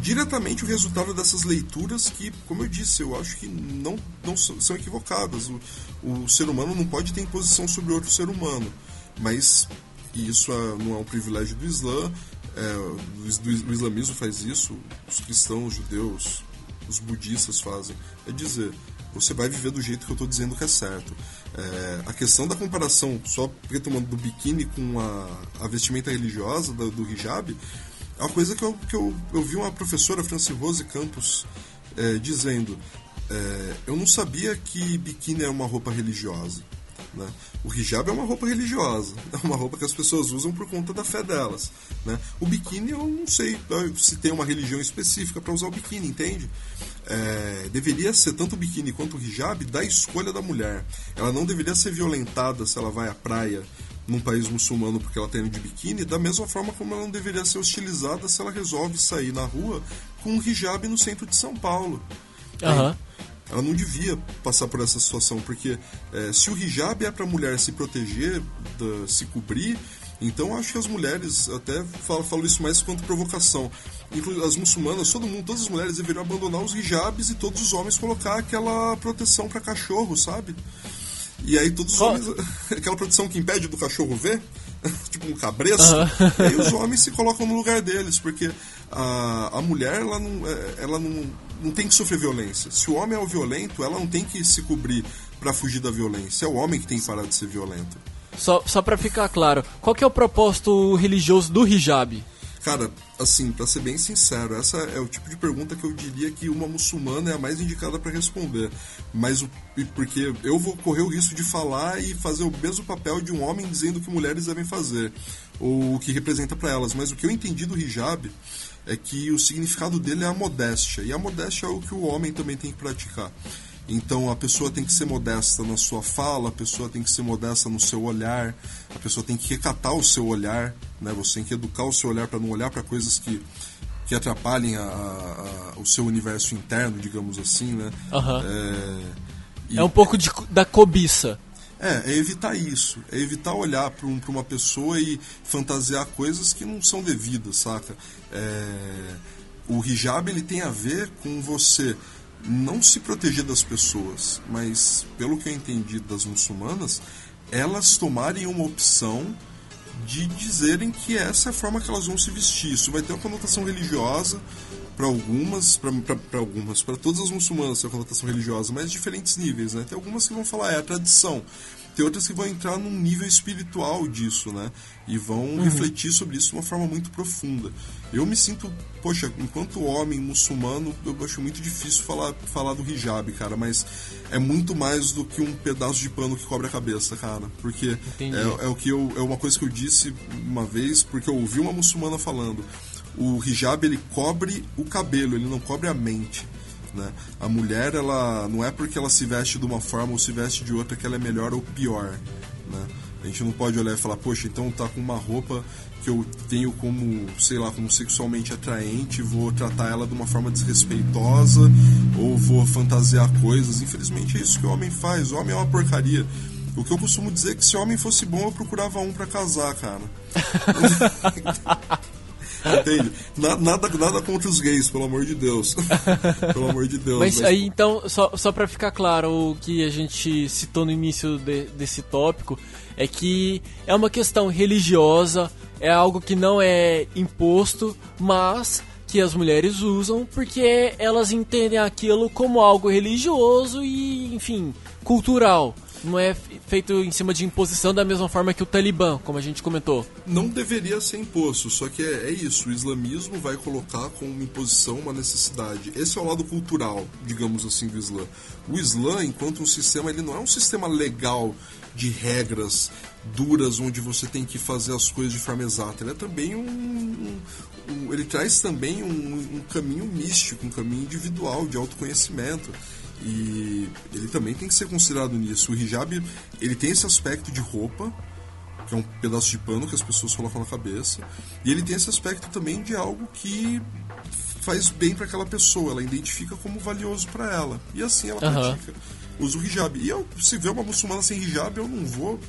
diretamente o resultado dessas leituras que, como eu disse, eu acho que não, não são equivocadas. O, o ser humano não pode ter imposição sobre outro ser humano, mas isso é, não é um privilégio do Islã, é, o, o islamismo faz isso, os cristãos, os judeus, os budistas fazem. É dizer, você vai viver do jeito que eu estou dizendo que é certo. É, a questão da comparação, só retomando do biquíni com a, a vestimenta religiosa, do, do hijab, é uma coisa que eu, que eu, eu vi uma professora, Franci Rose Campos, é, dizendo: é, Eu não sabia que biquíni é uma roupa religiosa. Né? O hijab é uma roupa religiosa, é uma roupa que as pessoas usam por conta da fé delas. Né? O biquíni, eu não sei né, se tem uma religião específica para usar o biquíni, entende? É, deveria ser tanto o biquíni quanto o hijab da escolha da mulher. Ela não deveria ser violentada se ela vai à praia num país muçulmano porque ela indo de biquíni, da mesma forma como ela não deveria ser hostilizada se ela resolve sair na rua com um hijab no centro de São Paulo. Uhum. Ela não devia passar por essa situação, porque é, se o hijab é para a mulher se proteger, da, se cobrir, então acho que as mulheres, até falo, falo isso mais quanto provocação, as muçulmanas, todo mundo, todas as mulheres deveriam abandonar os hijabs e todos os homens colocar aquela proteção para cachorro, sabe? E aí todos os oh. homens. Aquela proteção que impede do cachorro ver, tipo um cabreço, uh -huh. e aí os homens se colocam no lugar deles, porque a, a mulher ela não, é, ela não, não tem que sofrer violência. Se o homem é o violento, ela não tem que se cobrir para fugir da violência. É o homem que tem que parar de ser violento. Só, só para ficar claro, qual que é o propósito religioso do hijab? Cara, assim, para ser bem sincero, essa é o tipo de pergunta que eu diria que uma muçulmana é a mais indicada para responder. Mas o, porque eu vou correr o risco de falar e fazer o mesmo papel de um homem dizendo o que mulheres devem fazer, ou o que representa para elas. Mas o que eu entendi do hijab é que o significado dele é a modéstia, e a modéstia é o que o homem também tem que praticar. Então a pessoa tem que ser modesta na sua fala, a pessoa tem que ser modesta no seu olhar, a pessoa tem que recatar o seu olhar, né? Você tem que educar o seu olhar para não olhar para coisas que, que atrapalhem a, a, o seu universo interno, digamos assim, né? Uhum. É, e... é um pouco de, da cobiça. É, é evitar isso. É evitar olhar para um, uma pessoa e fantasiar coisas que não são devidas, saca? É, o hijab ele tem a ver com você não se proteger das pessoas, mas pelo que eu entendi das muçulmanas, elas tomarem uma opção de dizerem que essa é a forma que elas vão se vestir. Isso vai ter uma conotação religiosa para algumas, para algumas, para todas as muçulmanas tem uma conotação religiosa, mas diferentes níveis, né? Tem algumas que vão falar é a tradição. Tem outras que vão entrar num nível espiritual disso, né? E vão uhum. refletir sobre isso de uma forma muito profunda. Eu me sinto, poxa, enquanto homem muçulmano, eu acho muito difícil falar, falar do hijab, cara, mas é muito mais do que um pedaço de pano que cobre a cabeça, cara. Porque é, é, o que eu, é uma coisa que eu disse uma vez, porque eu ouvi uma muçulmana falando. O hijab ele cobre o cabelo, ele não cobre a mente. Né? A mulher, ela não é porque ela se veste de uma forma ou se veste de outra que ela é melhor ou pior. Né? A gente não pode olhar e falar, poxa, então tá com uma roupa que eu tenho como, sei lá, como sexualmente atraente, vou tratar ela de uma forma desrespeitosa ou vou fantasiar coisas. Infelizmente é isso que o homem faz. O homem é uma porcaria. O que eu costumo dizer é que se o homem fosse bom, eu procurava um para casar, cara. Entende? Nada, nada contra os gays, pelo amor de Deus. pelo amor de Deus. Mas, mas... aí, então, só, só pra ficar claro, o que a gente citou no início de, desse tópico é que é uma questão religiosa, é algo que não é imposto, mas que as mulheres usam porque elas entendem aquilo como algo religioso e, enfim, cultural não é feito em cima de imposição da mesma forma que o Talibã, como a gente comentou. Não deveria ser imposto, só que é, é isso. O islamismo vai colocar como imposição uma necessidade. Esse é o lado cultural, digamos assim, do Islã. O Islã, enquanto um sistema, ele não é um sistema legal de regras duras onde você tem que fazer as coisas de forma exata. Ele é também um, um, ele traz também um, um caminho místico, um caminho individual de autoconhecimento. E ele também tem que ser considerado nisso. O hijab, ele tem esse aspecto de roupa, que é um pedaço de pano que as pessoas colocam na cabeça, e ele tem esse aspecto também de algo que faz bem para aquela pessoa, ela identifica como valioso para ela. E assim ela uhum. pratica. Usa o hijab. E eu, se ver uma muçulmana sem hijab, eu não vou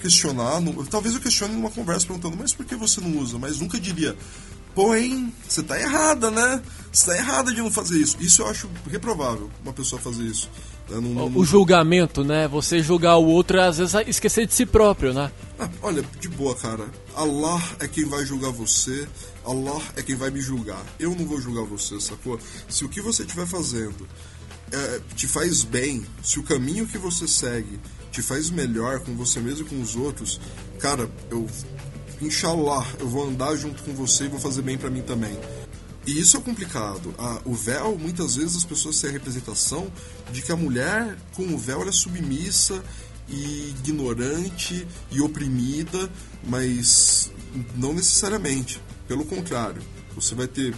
questionar. Não, talvez eu questione numa conversa perguntando, mas por que você não usa? Mas nunca diria, Porém, você está errada, né? Você está errada de não fazer isso. Isso eu acho reprovável, uma pessoa fazer isso. Né? Não, não, o julgamento, né? Você julgar o outro e às vezes esquecer de si próprio, né? Ah, olha, de boa, cara. Allah é quem vai julgar você. Allah é quem vai me julgar. Eu não vou julgar você, sacou? Se o que você estiver fazendo é, te faz bem, se o caminho que você segue te faz melhor com você mesmo e com os outros, cara, eu inshallah, eu vou andar junto com você e vou fazer bem para mim também. E isso é complicado. O véu, muitas vezes as pessoas têm a representação de que a mulher com o véu é submissa e ignorante e oprimida, mas não necessariamente. Pelo contrário, você vai ter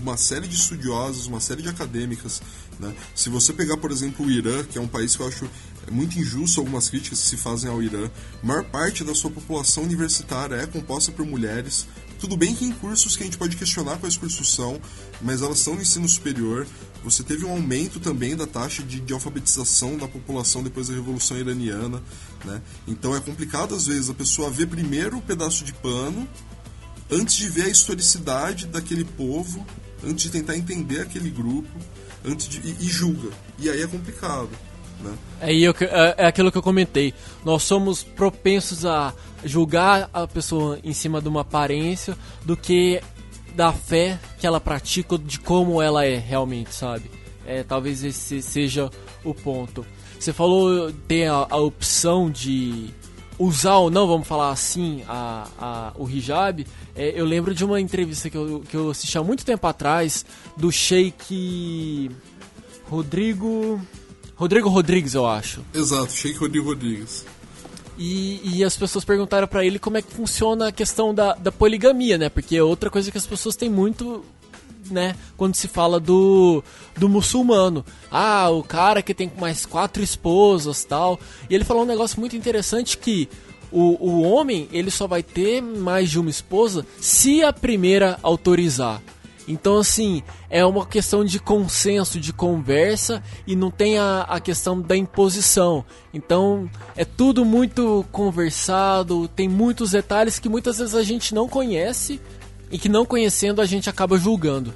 uma série de estudiosos, uma série de acadêmicas. Né? Se você pegar, por exemplo, o Irã, que é um país que eu acho é muito injusto algumas críticas que se fazem ao Irã. A maior parte da sua população universitária é composta por mulheres. Tudo bem que em cursos que a gente pode questionar quais cursos são, mas elas são no ensino superior. Você teve um aumento também da taxa de, de alfabetização da população depois da Revolução Iraniana. Né? Então é complicado às vezes a pessoa ver primeiro o pedaço de pano antes de ver a historicidade daquele povo, antes de tentar entender aquele grupo, antes de, e, e julga. E aí é complicado. Né? É, eu, é, é aquilo que eu comentei. Nós somos propensos a julgar a pessoa em cima de uma aparência do que da fé que ela pratica, de como ela é realmente, sabe? É, talvez esse seja o ponto. Você falou ter a, a opção de usar ou não, vamos falar assim, a, a, o hijab. É, eu lembro de uma entrevista que eu, que eu assisti há muito tempo atrás do Sheik Rodrigo. Rodrigo Rodrigues, eu acho. Exato, Sheik Rodrigo Rodrigues. E, e as pessoas perguntaram para ele como é que funciona a questão da, da poligamia, né? Porque é outra coisa que as pessoas têm muito né, quando se fala do, do muçulmano. Ah, o cara que tem mais quatro esposas tal. E ele falou um negócio muito interessante que o, o homem ele só vai ter mais de uma esposa se a primeira autorizar. Então, assim, é uma questão de consenso, de conversa e não tem a, a questão da imposição. Então, é tudo muito conversado, tem muitos detalhes que muitas vezes a gente não conhece e que não conhecendo a gente acaba julgando.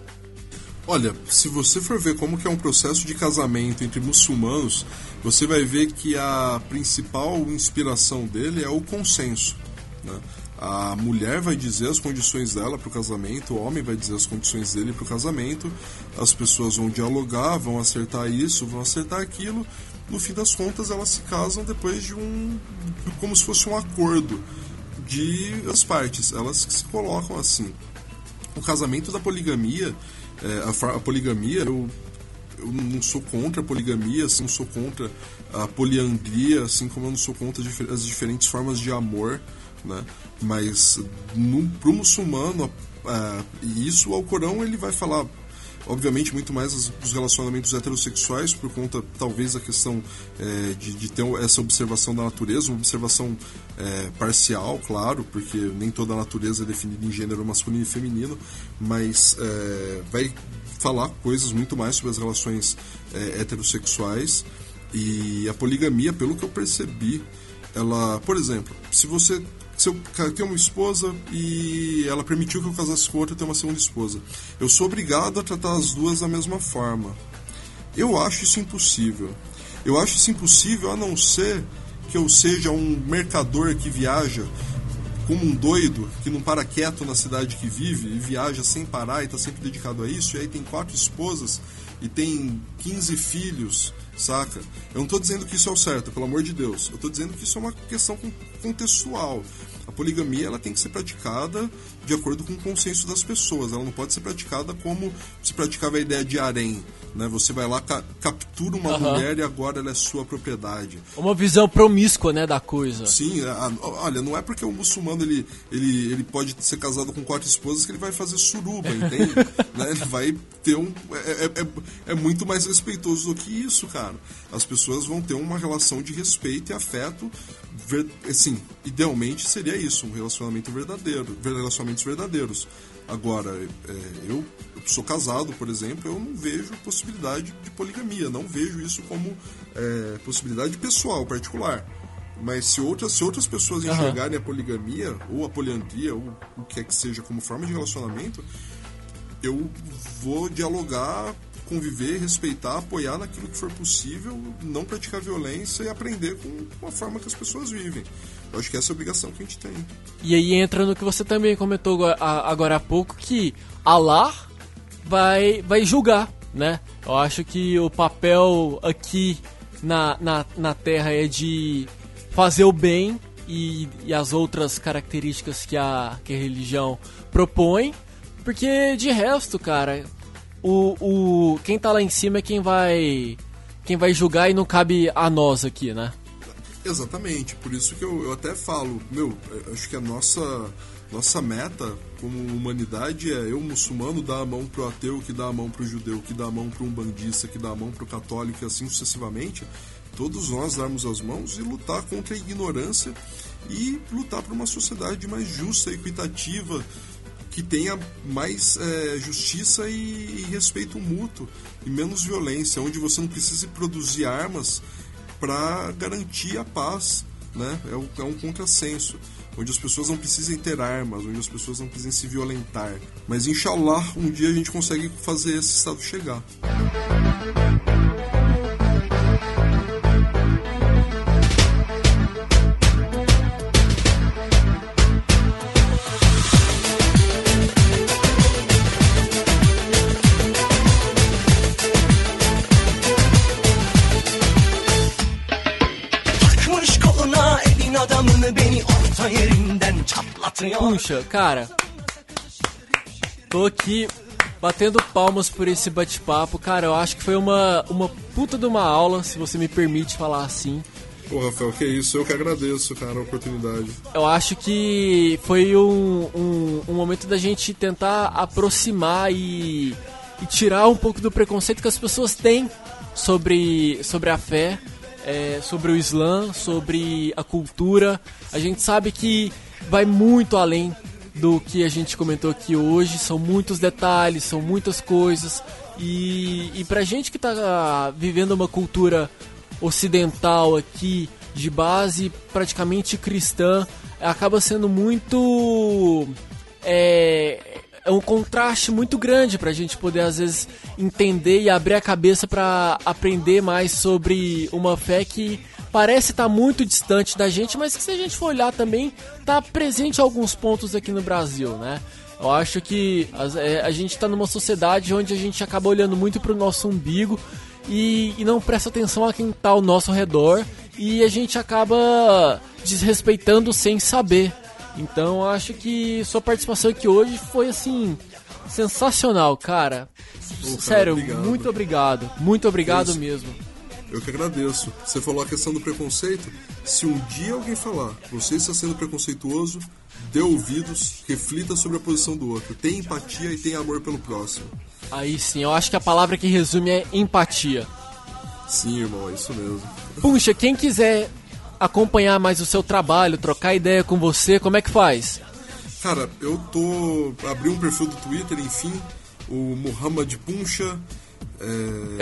Olha, se você for ver como que é um processo de casamento entre muçulmanos, você vai ver que a principal inspiração dele é o consenso. Né? A mulher vai dizer as condições dela para o casamento, o homem vai dizer as condições dele para o casamento, as pessoas vão dialogar, vão acertar isso, vão acertar aquilo. No fim das contas, elas se casam depois de um. como se fosse um acordo de as partes. Elas se colocam assim. O casamento da poligamia, é, a, a poligamia, eu eu não sou contra a poligamia, assim, não sou contra a poliandria, assim como eu não sou contra as diferentes formas de amor né? Mas no, pro muçulmano, isso o Corão ele vai falar obviamente muito mais dos relacionamentos heterossexuais por conta talvez da questão é, de, de, ter essa observação da natureza uma observação é, parcial claro porque nem toda a natureza é definida em gênero masculino e feminino mas é, vai falar coisas muito mais sobre as relações é, heterossexuais. E a poligamia pelo que eu percebi ela por exemplo se você se eu tenho uma esposa e ela permitiu que eu casasse com outra, eu tenho uma segunda esposa. Eu sou obrigado a tratar as duas da mesma forma. Eu acho isso impossível. Eu acho isso impossível a não ser que eu seja um mercador que viaja como um doido, que não para quieto na cidade que vive e viaja sem parar e está sempre dedicado a isso, e aí tem quatro esposas e tem 15 filhos, saca? Eu não estou dizendo que isso é o certo, pelo amor de Deus. Eu estou dizendo que isso é uma questão contextual. A poligamia ela tem que ser praticada de acordo com o consenso das pessoas. Ela não pode ser praticada como se praticava a ideia de harém. Né? Você vai lá, ca captura uma uhum. mulher e agora ela é sua propriedade. Uma visão promíscua né, da coisa. Sim, a, olha, não é porque o muçulmano ele, ele, ele pode ser casado com quatro esposas que ele vai fazer suruba, entende? né? Ele vai ter um. É, é, é, é muito mais respeitoso do que isso, cara. As pessoas vão ter uma relação de respeito e afeto assim, idealmente seria isso, um relacionamento verdadeiro, relacionamentos verdadeiros. Agora, é, eu, eu, sou casado, por exemplo, eu não vejo possibilidade de poligamia, não vejo isso como é, possibilidade pessoal, particular. Mas se outras, se outras pessoas enxergarem uhum. a poligamia, ou a poliandria, ou o que é que seja como forma de relacionamento, eu vou dialogar conviver, respeitar, apoiar naquilo que for possível, não praticar violência e aprender com a forma que as pessoas vivem. Eu acho que essa é a obrigação que a gente tem. E aí entra no que você também comentou agora há pouco, que Allah vai, vai julgar, né? Eu acho que o papel aqui na, na, na Terra é de fazer o bem e, e as outras características que a, que a religião propõe, porque de resto, cara, o, o quem tá lá em cima é quem vai quem vai julgar e não cabe a nós aqui, né? Exatamente, por isso que eu, eu até falo, meu, acho que a nossa nossa meta como humanidade é eu muçulmano dar a mão pro ateu, que dá a mão pro judeu, que dá a mão pro umbandista, que dá a mão pro católico e assim sucessivamente. Todos nós darmos as mãos e lutar contra a ignorância e lutar por uma sociedade mais justa, equitativa, que tenha mais é, justiça e, e, respeito mútuo e menos violência, onde você não precise produzir armas para garantir a paz, né? É, um, é um contrassenso, onde as pessoas não precisem ter armas, onde as pessoas não precisem se violentar. Mas inshallah, um dia a gente consegue fazer esse estado chegar. Puxa, cara. Tô aqui batendo palmas por esse bate-papo. Cara, eu acho que foi uma, uma puta de uma aula, se você me permite falar assim. Pô, Rafael, que isso, eu que agradeço, cara, a oportunidade. Eu acho que foi um, um, um momento da gente tentar aproximar e, e, tirar um pouco do preconceito que as pessoas têm sobre, sobre a fé, é, sobre o Islã, sobre a cultura. A gente sabe que vai muito além do que a gente comentou aqui hoje. São muitos detalhes, são muitas coisas. E, e pra gente que tá vivendo uma cultura ocidental aqui, de base praticamente cristã, acaba sendo muito. É, é um contraste muito grande para a gente poder às vezes entender e abrir a cabeça para aprender mais sobre uma fé que parece estar tá muito distante da gente, mas que se a gente for olhar também está presente em alguns pontos aqui no Brasil, né? Eu acho que a, é, a gente está numa sociedade onde a gente acaba olhando muito para o nosso umbigo e, e, não presta atenção a quem está ao nosso redor e a gente acaba desrespeitando sem saber. Então acho que sua participação aqui hoje foi assim sensacional, cara. Sério, obrigado. muito obrigado. Muito obrigado mesmo. Eu que agradeço. Você falou a questão do preconceito. Se um dia alguém falar, você está sendo preconceituoso, dê ouvidos, reflita sobre a posição do outro. Tenha empatia e tenha amor pelo próximo. Aí sim, eu acho que a palavra que resume é empatia. Sim, irmão, é isso mesmo. Puxa, quem quiser acompanhar mais o seu trabalho, trocar ideia com você, como é que faz? Cara, eu tô. abri um perfil do Twitter, enfim, o Muhammad Puncha. É,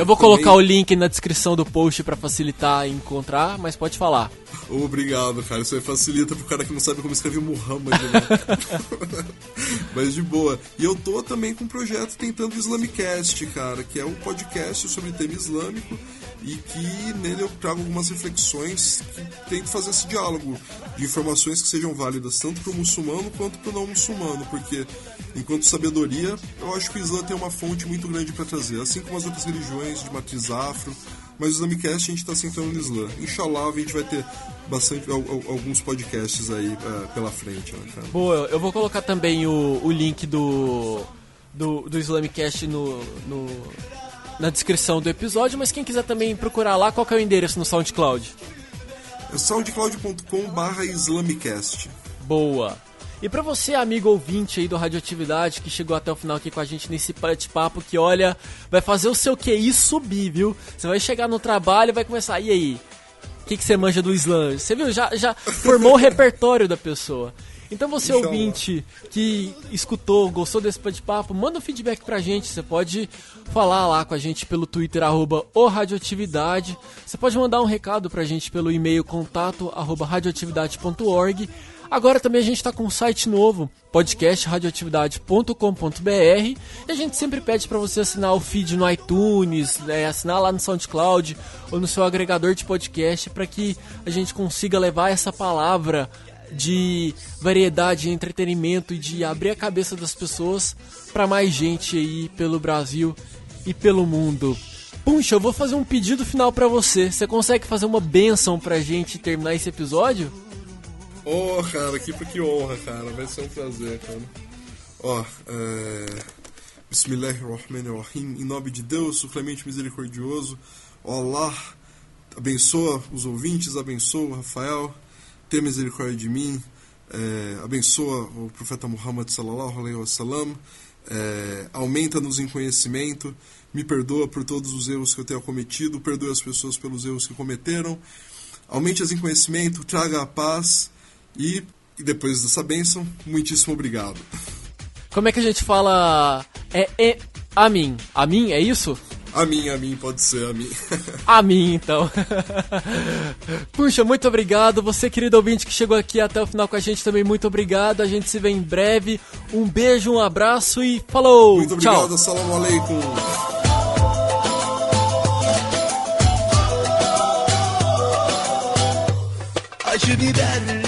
eu vou também... colocar o link na descrição do post para facilitar encontrar, mas pode falar. Obrigado, cara. Isso aí facilita pro cara que não sabe como escrever Muhammad. Né? mas de boa. E eu tô também com um projeto tentando o Islamicast, cara, que é um podcast sobre tema islâmico e que nele eu trago algumas reflexões que tento fazer esse diálogo de informações que sejam válidas tanto para o muçulmano quanto para o não muçulmano, porque enquanto sabedoria, eu acho que o Islã tem uma fonte muito grande para trazer, assim como as outras religiões de matriz afro, mas o Islamicast a gente está sentando no Islã. Inshallah, a gente vai ter bastante alguns podcasts aí uh, pela frente, né, cara? Boa, eu vou colocar também o, o link do, do, do Islamicast no, no na descrição do episódio, mas quem quiser também procurar lá, qual é o endereço no SoundCloud? É soundcloud.com islamicast. Boa. E para você, amigo ouvinte aí do Radioatividade, que chegou até o final aqui com a gente nesse bate-papo, que olha, vai fazer o seu QI subir, viu? Você vai chegar no trabalho e vai começar, e aí? O que, que você manja do Islã? Você viu? Já, já formou o repertório da pessoa. Então você Inshallah. ouvinte que escutou, gostou desse bate-papo, manda um feedback pra gente. Você pode falar lá com a gente pelo Twitter, arroba o Radioatividade. Você pode mandar um recado pra gente pelo e-mail contato arroba radioatividade.org. Agora também a gente está com um site novo, podcastradioatividade.com.br e a gente sempre pede para você assinar o feed no iTunes, né, assinar lá no SoundCloud ou no seu agregador de podcast para que a gente consiga levar essa palavra de variedade, de entretenimento e de abrir a cabeça das pessoas para mais gente aí pelo Brasil e pelo mundo. Puxa, eu vou fazer um pedido final para você. Você consegue fazer uma benção pra gente terminar esse episódio? Oh, cara, que, que honra, cara. Vai ser um prazer, cara. Ó, oh, é... Bismillahirrahmanirrahim. Em nome de Deus, o clemente misericordioso. Allah abençoa os ouvintes, abençoa o Rafael tenha misericórdia de mim, é, abençoa o profeta Muhammad sallallahu alaihi wasallam, é, aumenta-nos em conhecimento, me perdoa por todos os erros que eu tenha cometido, perdoe as pessoas pelos erros que cometeram, aumente-as em conhecimento, traga a paz e, e depois dessa bênção, muitíssimo obrigado. Como é que a gente fala? É, é. A mim, é isso? A mim, a mim, pode ser a mim. a mim, então. Puxa, muito obrigado. Você, querido ouvinte, que chegou aqui até o final com a gente também, muito obrigado. A gente se vê em breve. Um beijo, um abraço e falou! Muito obrigado, Tchau. salam aleikum. I should be better.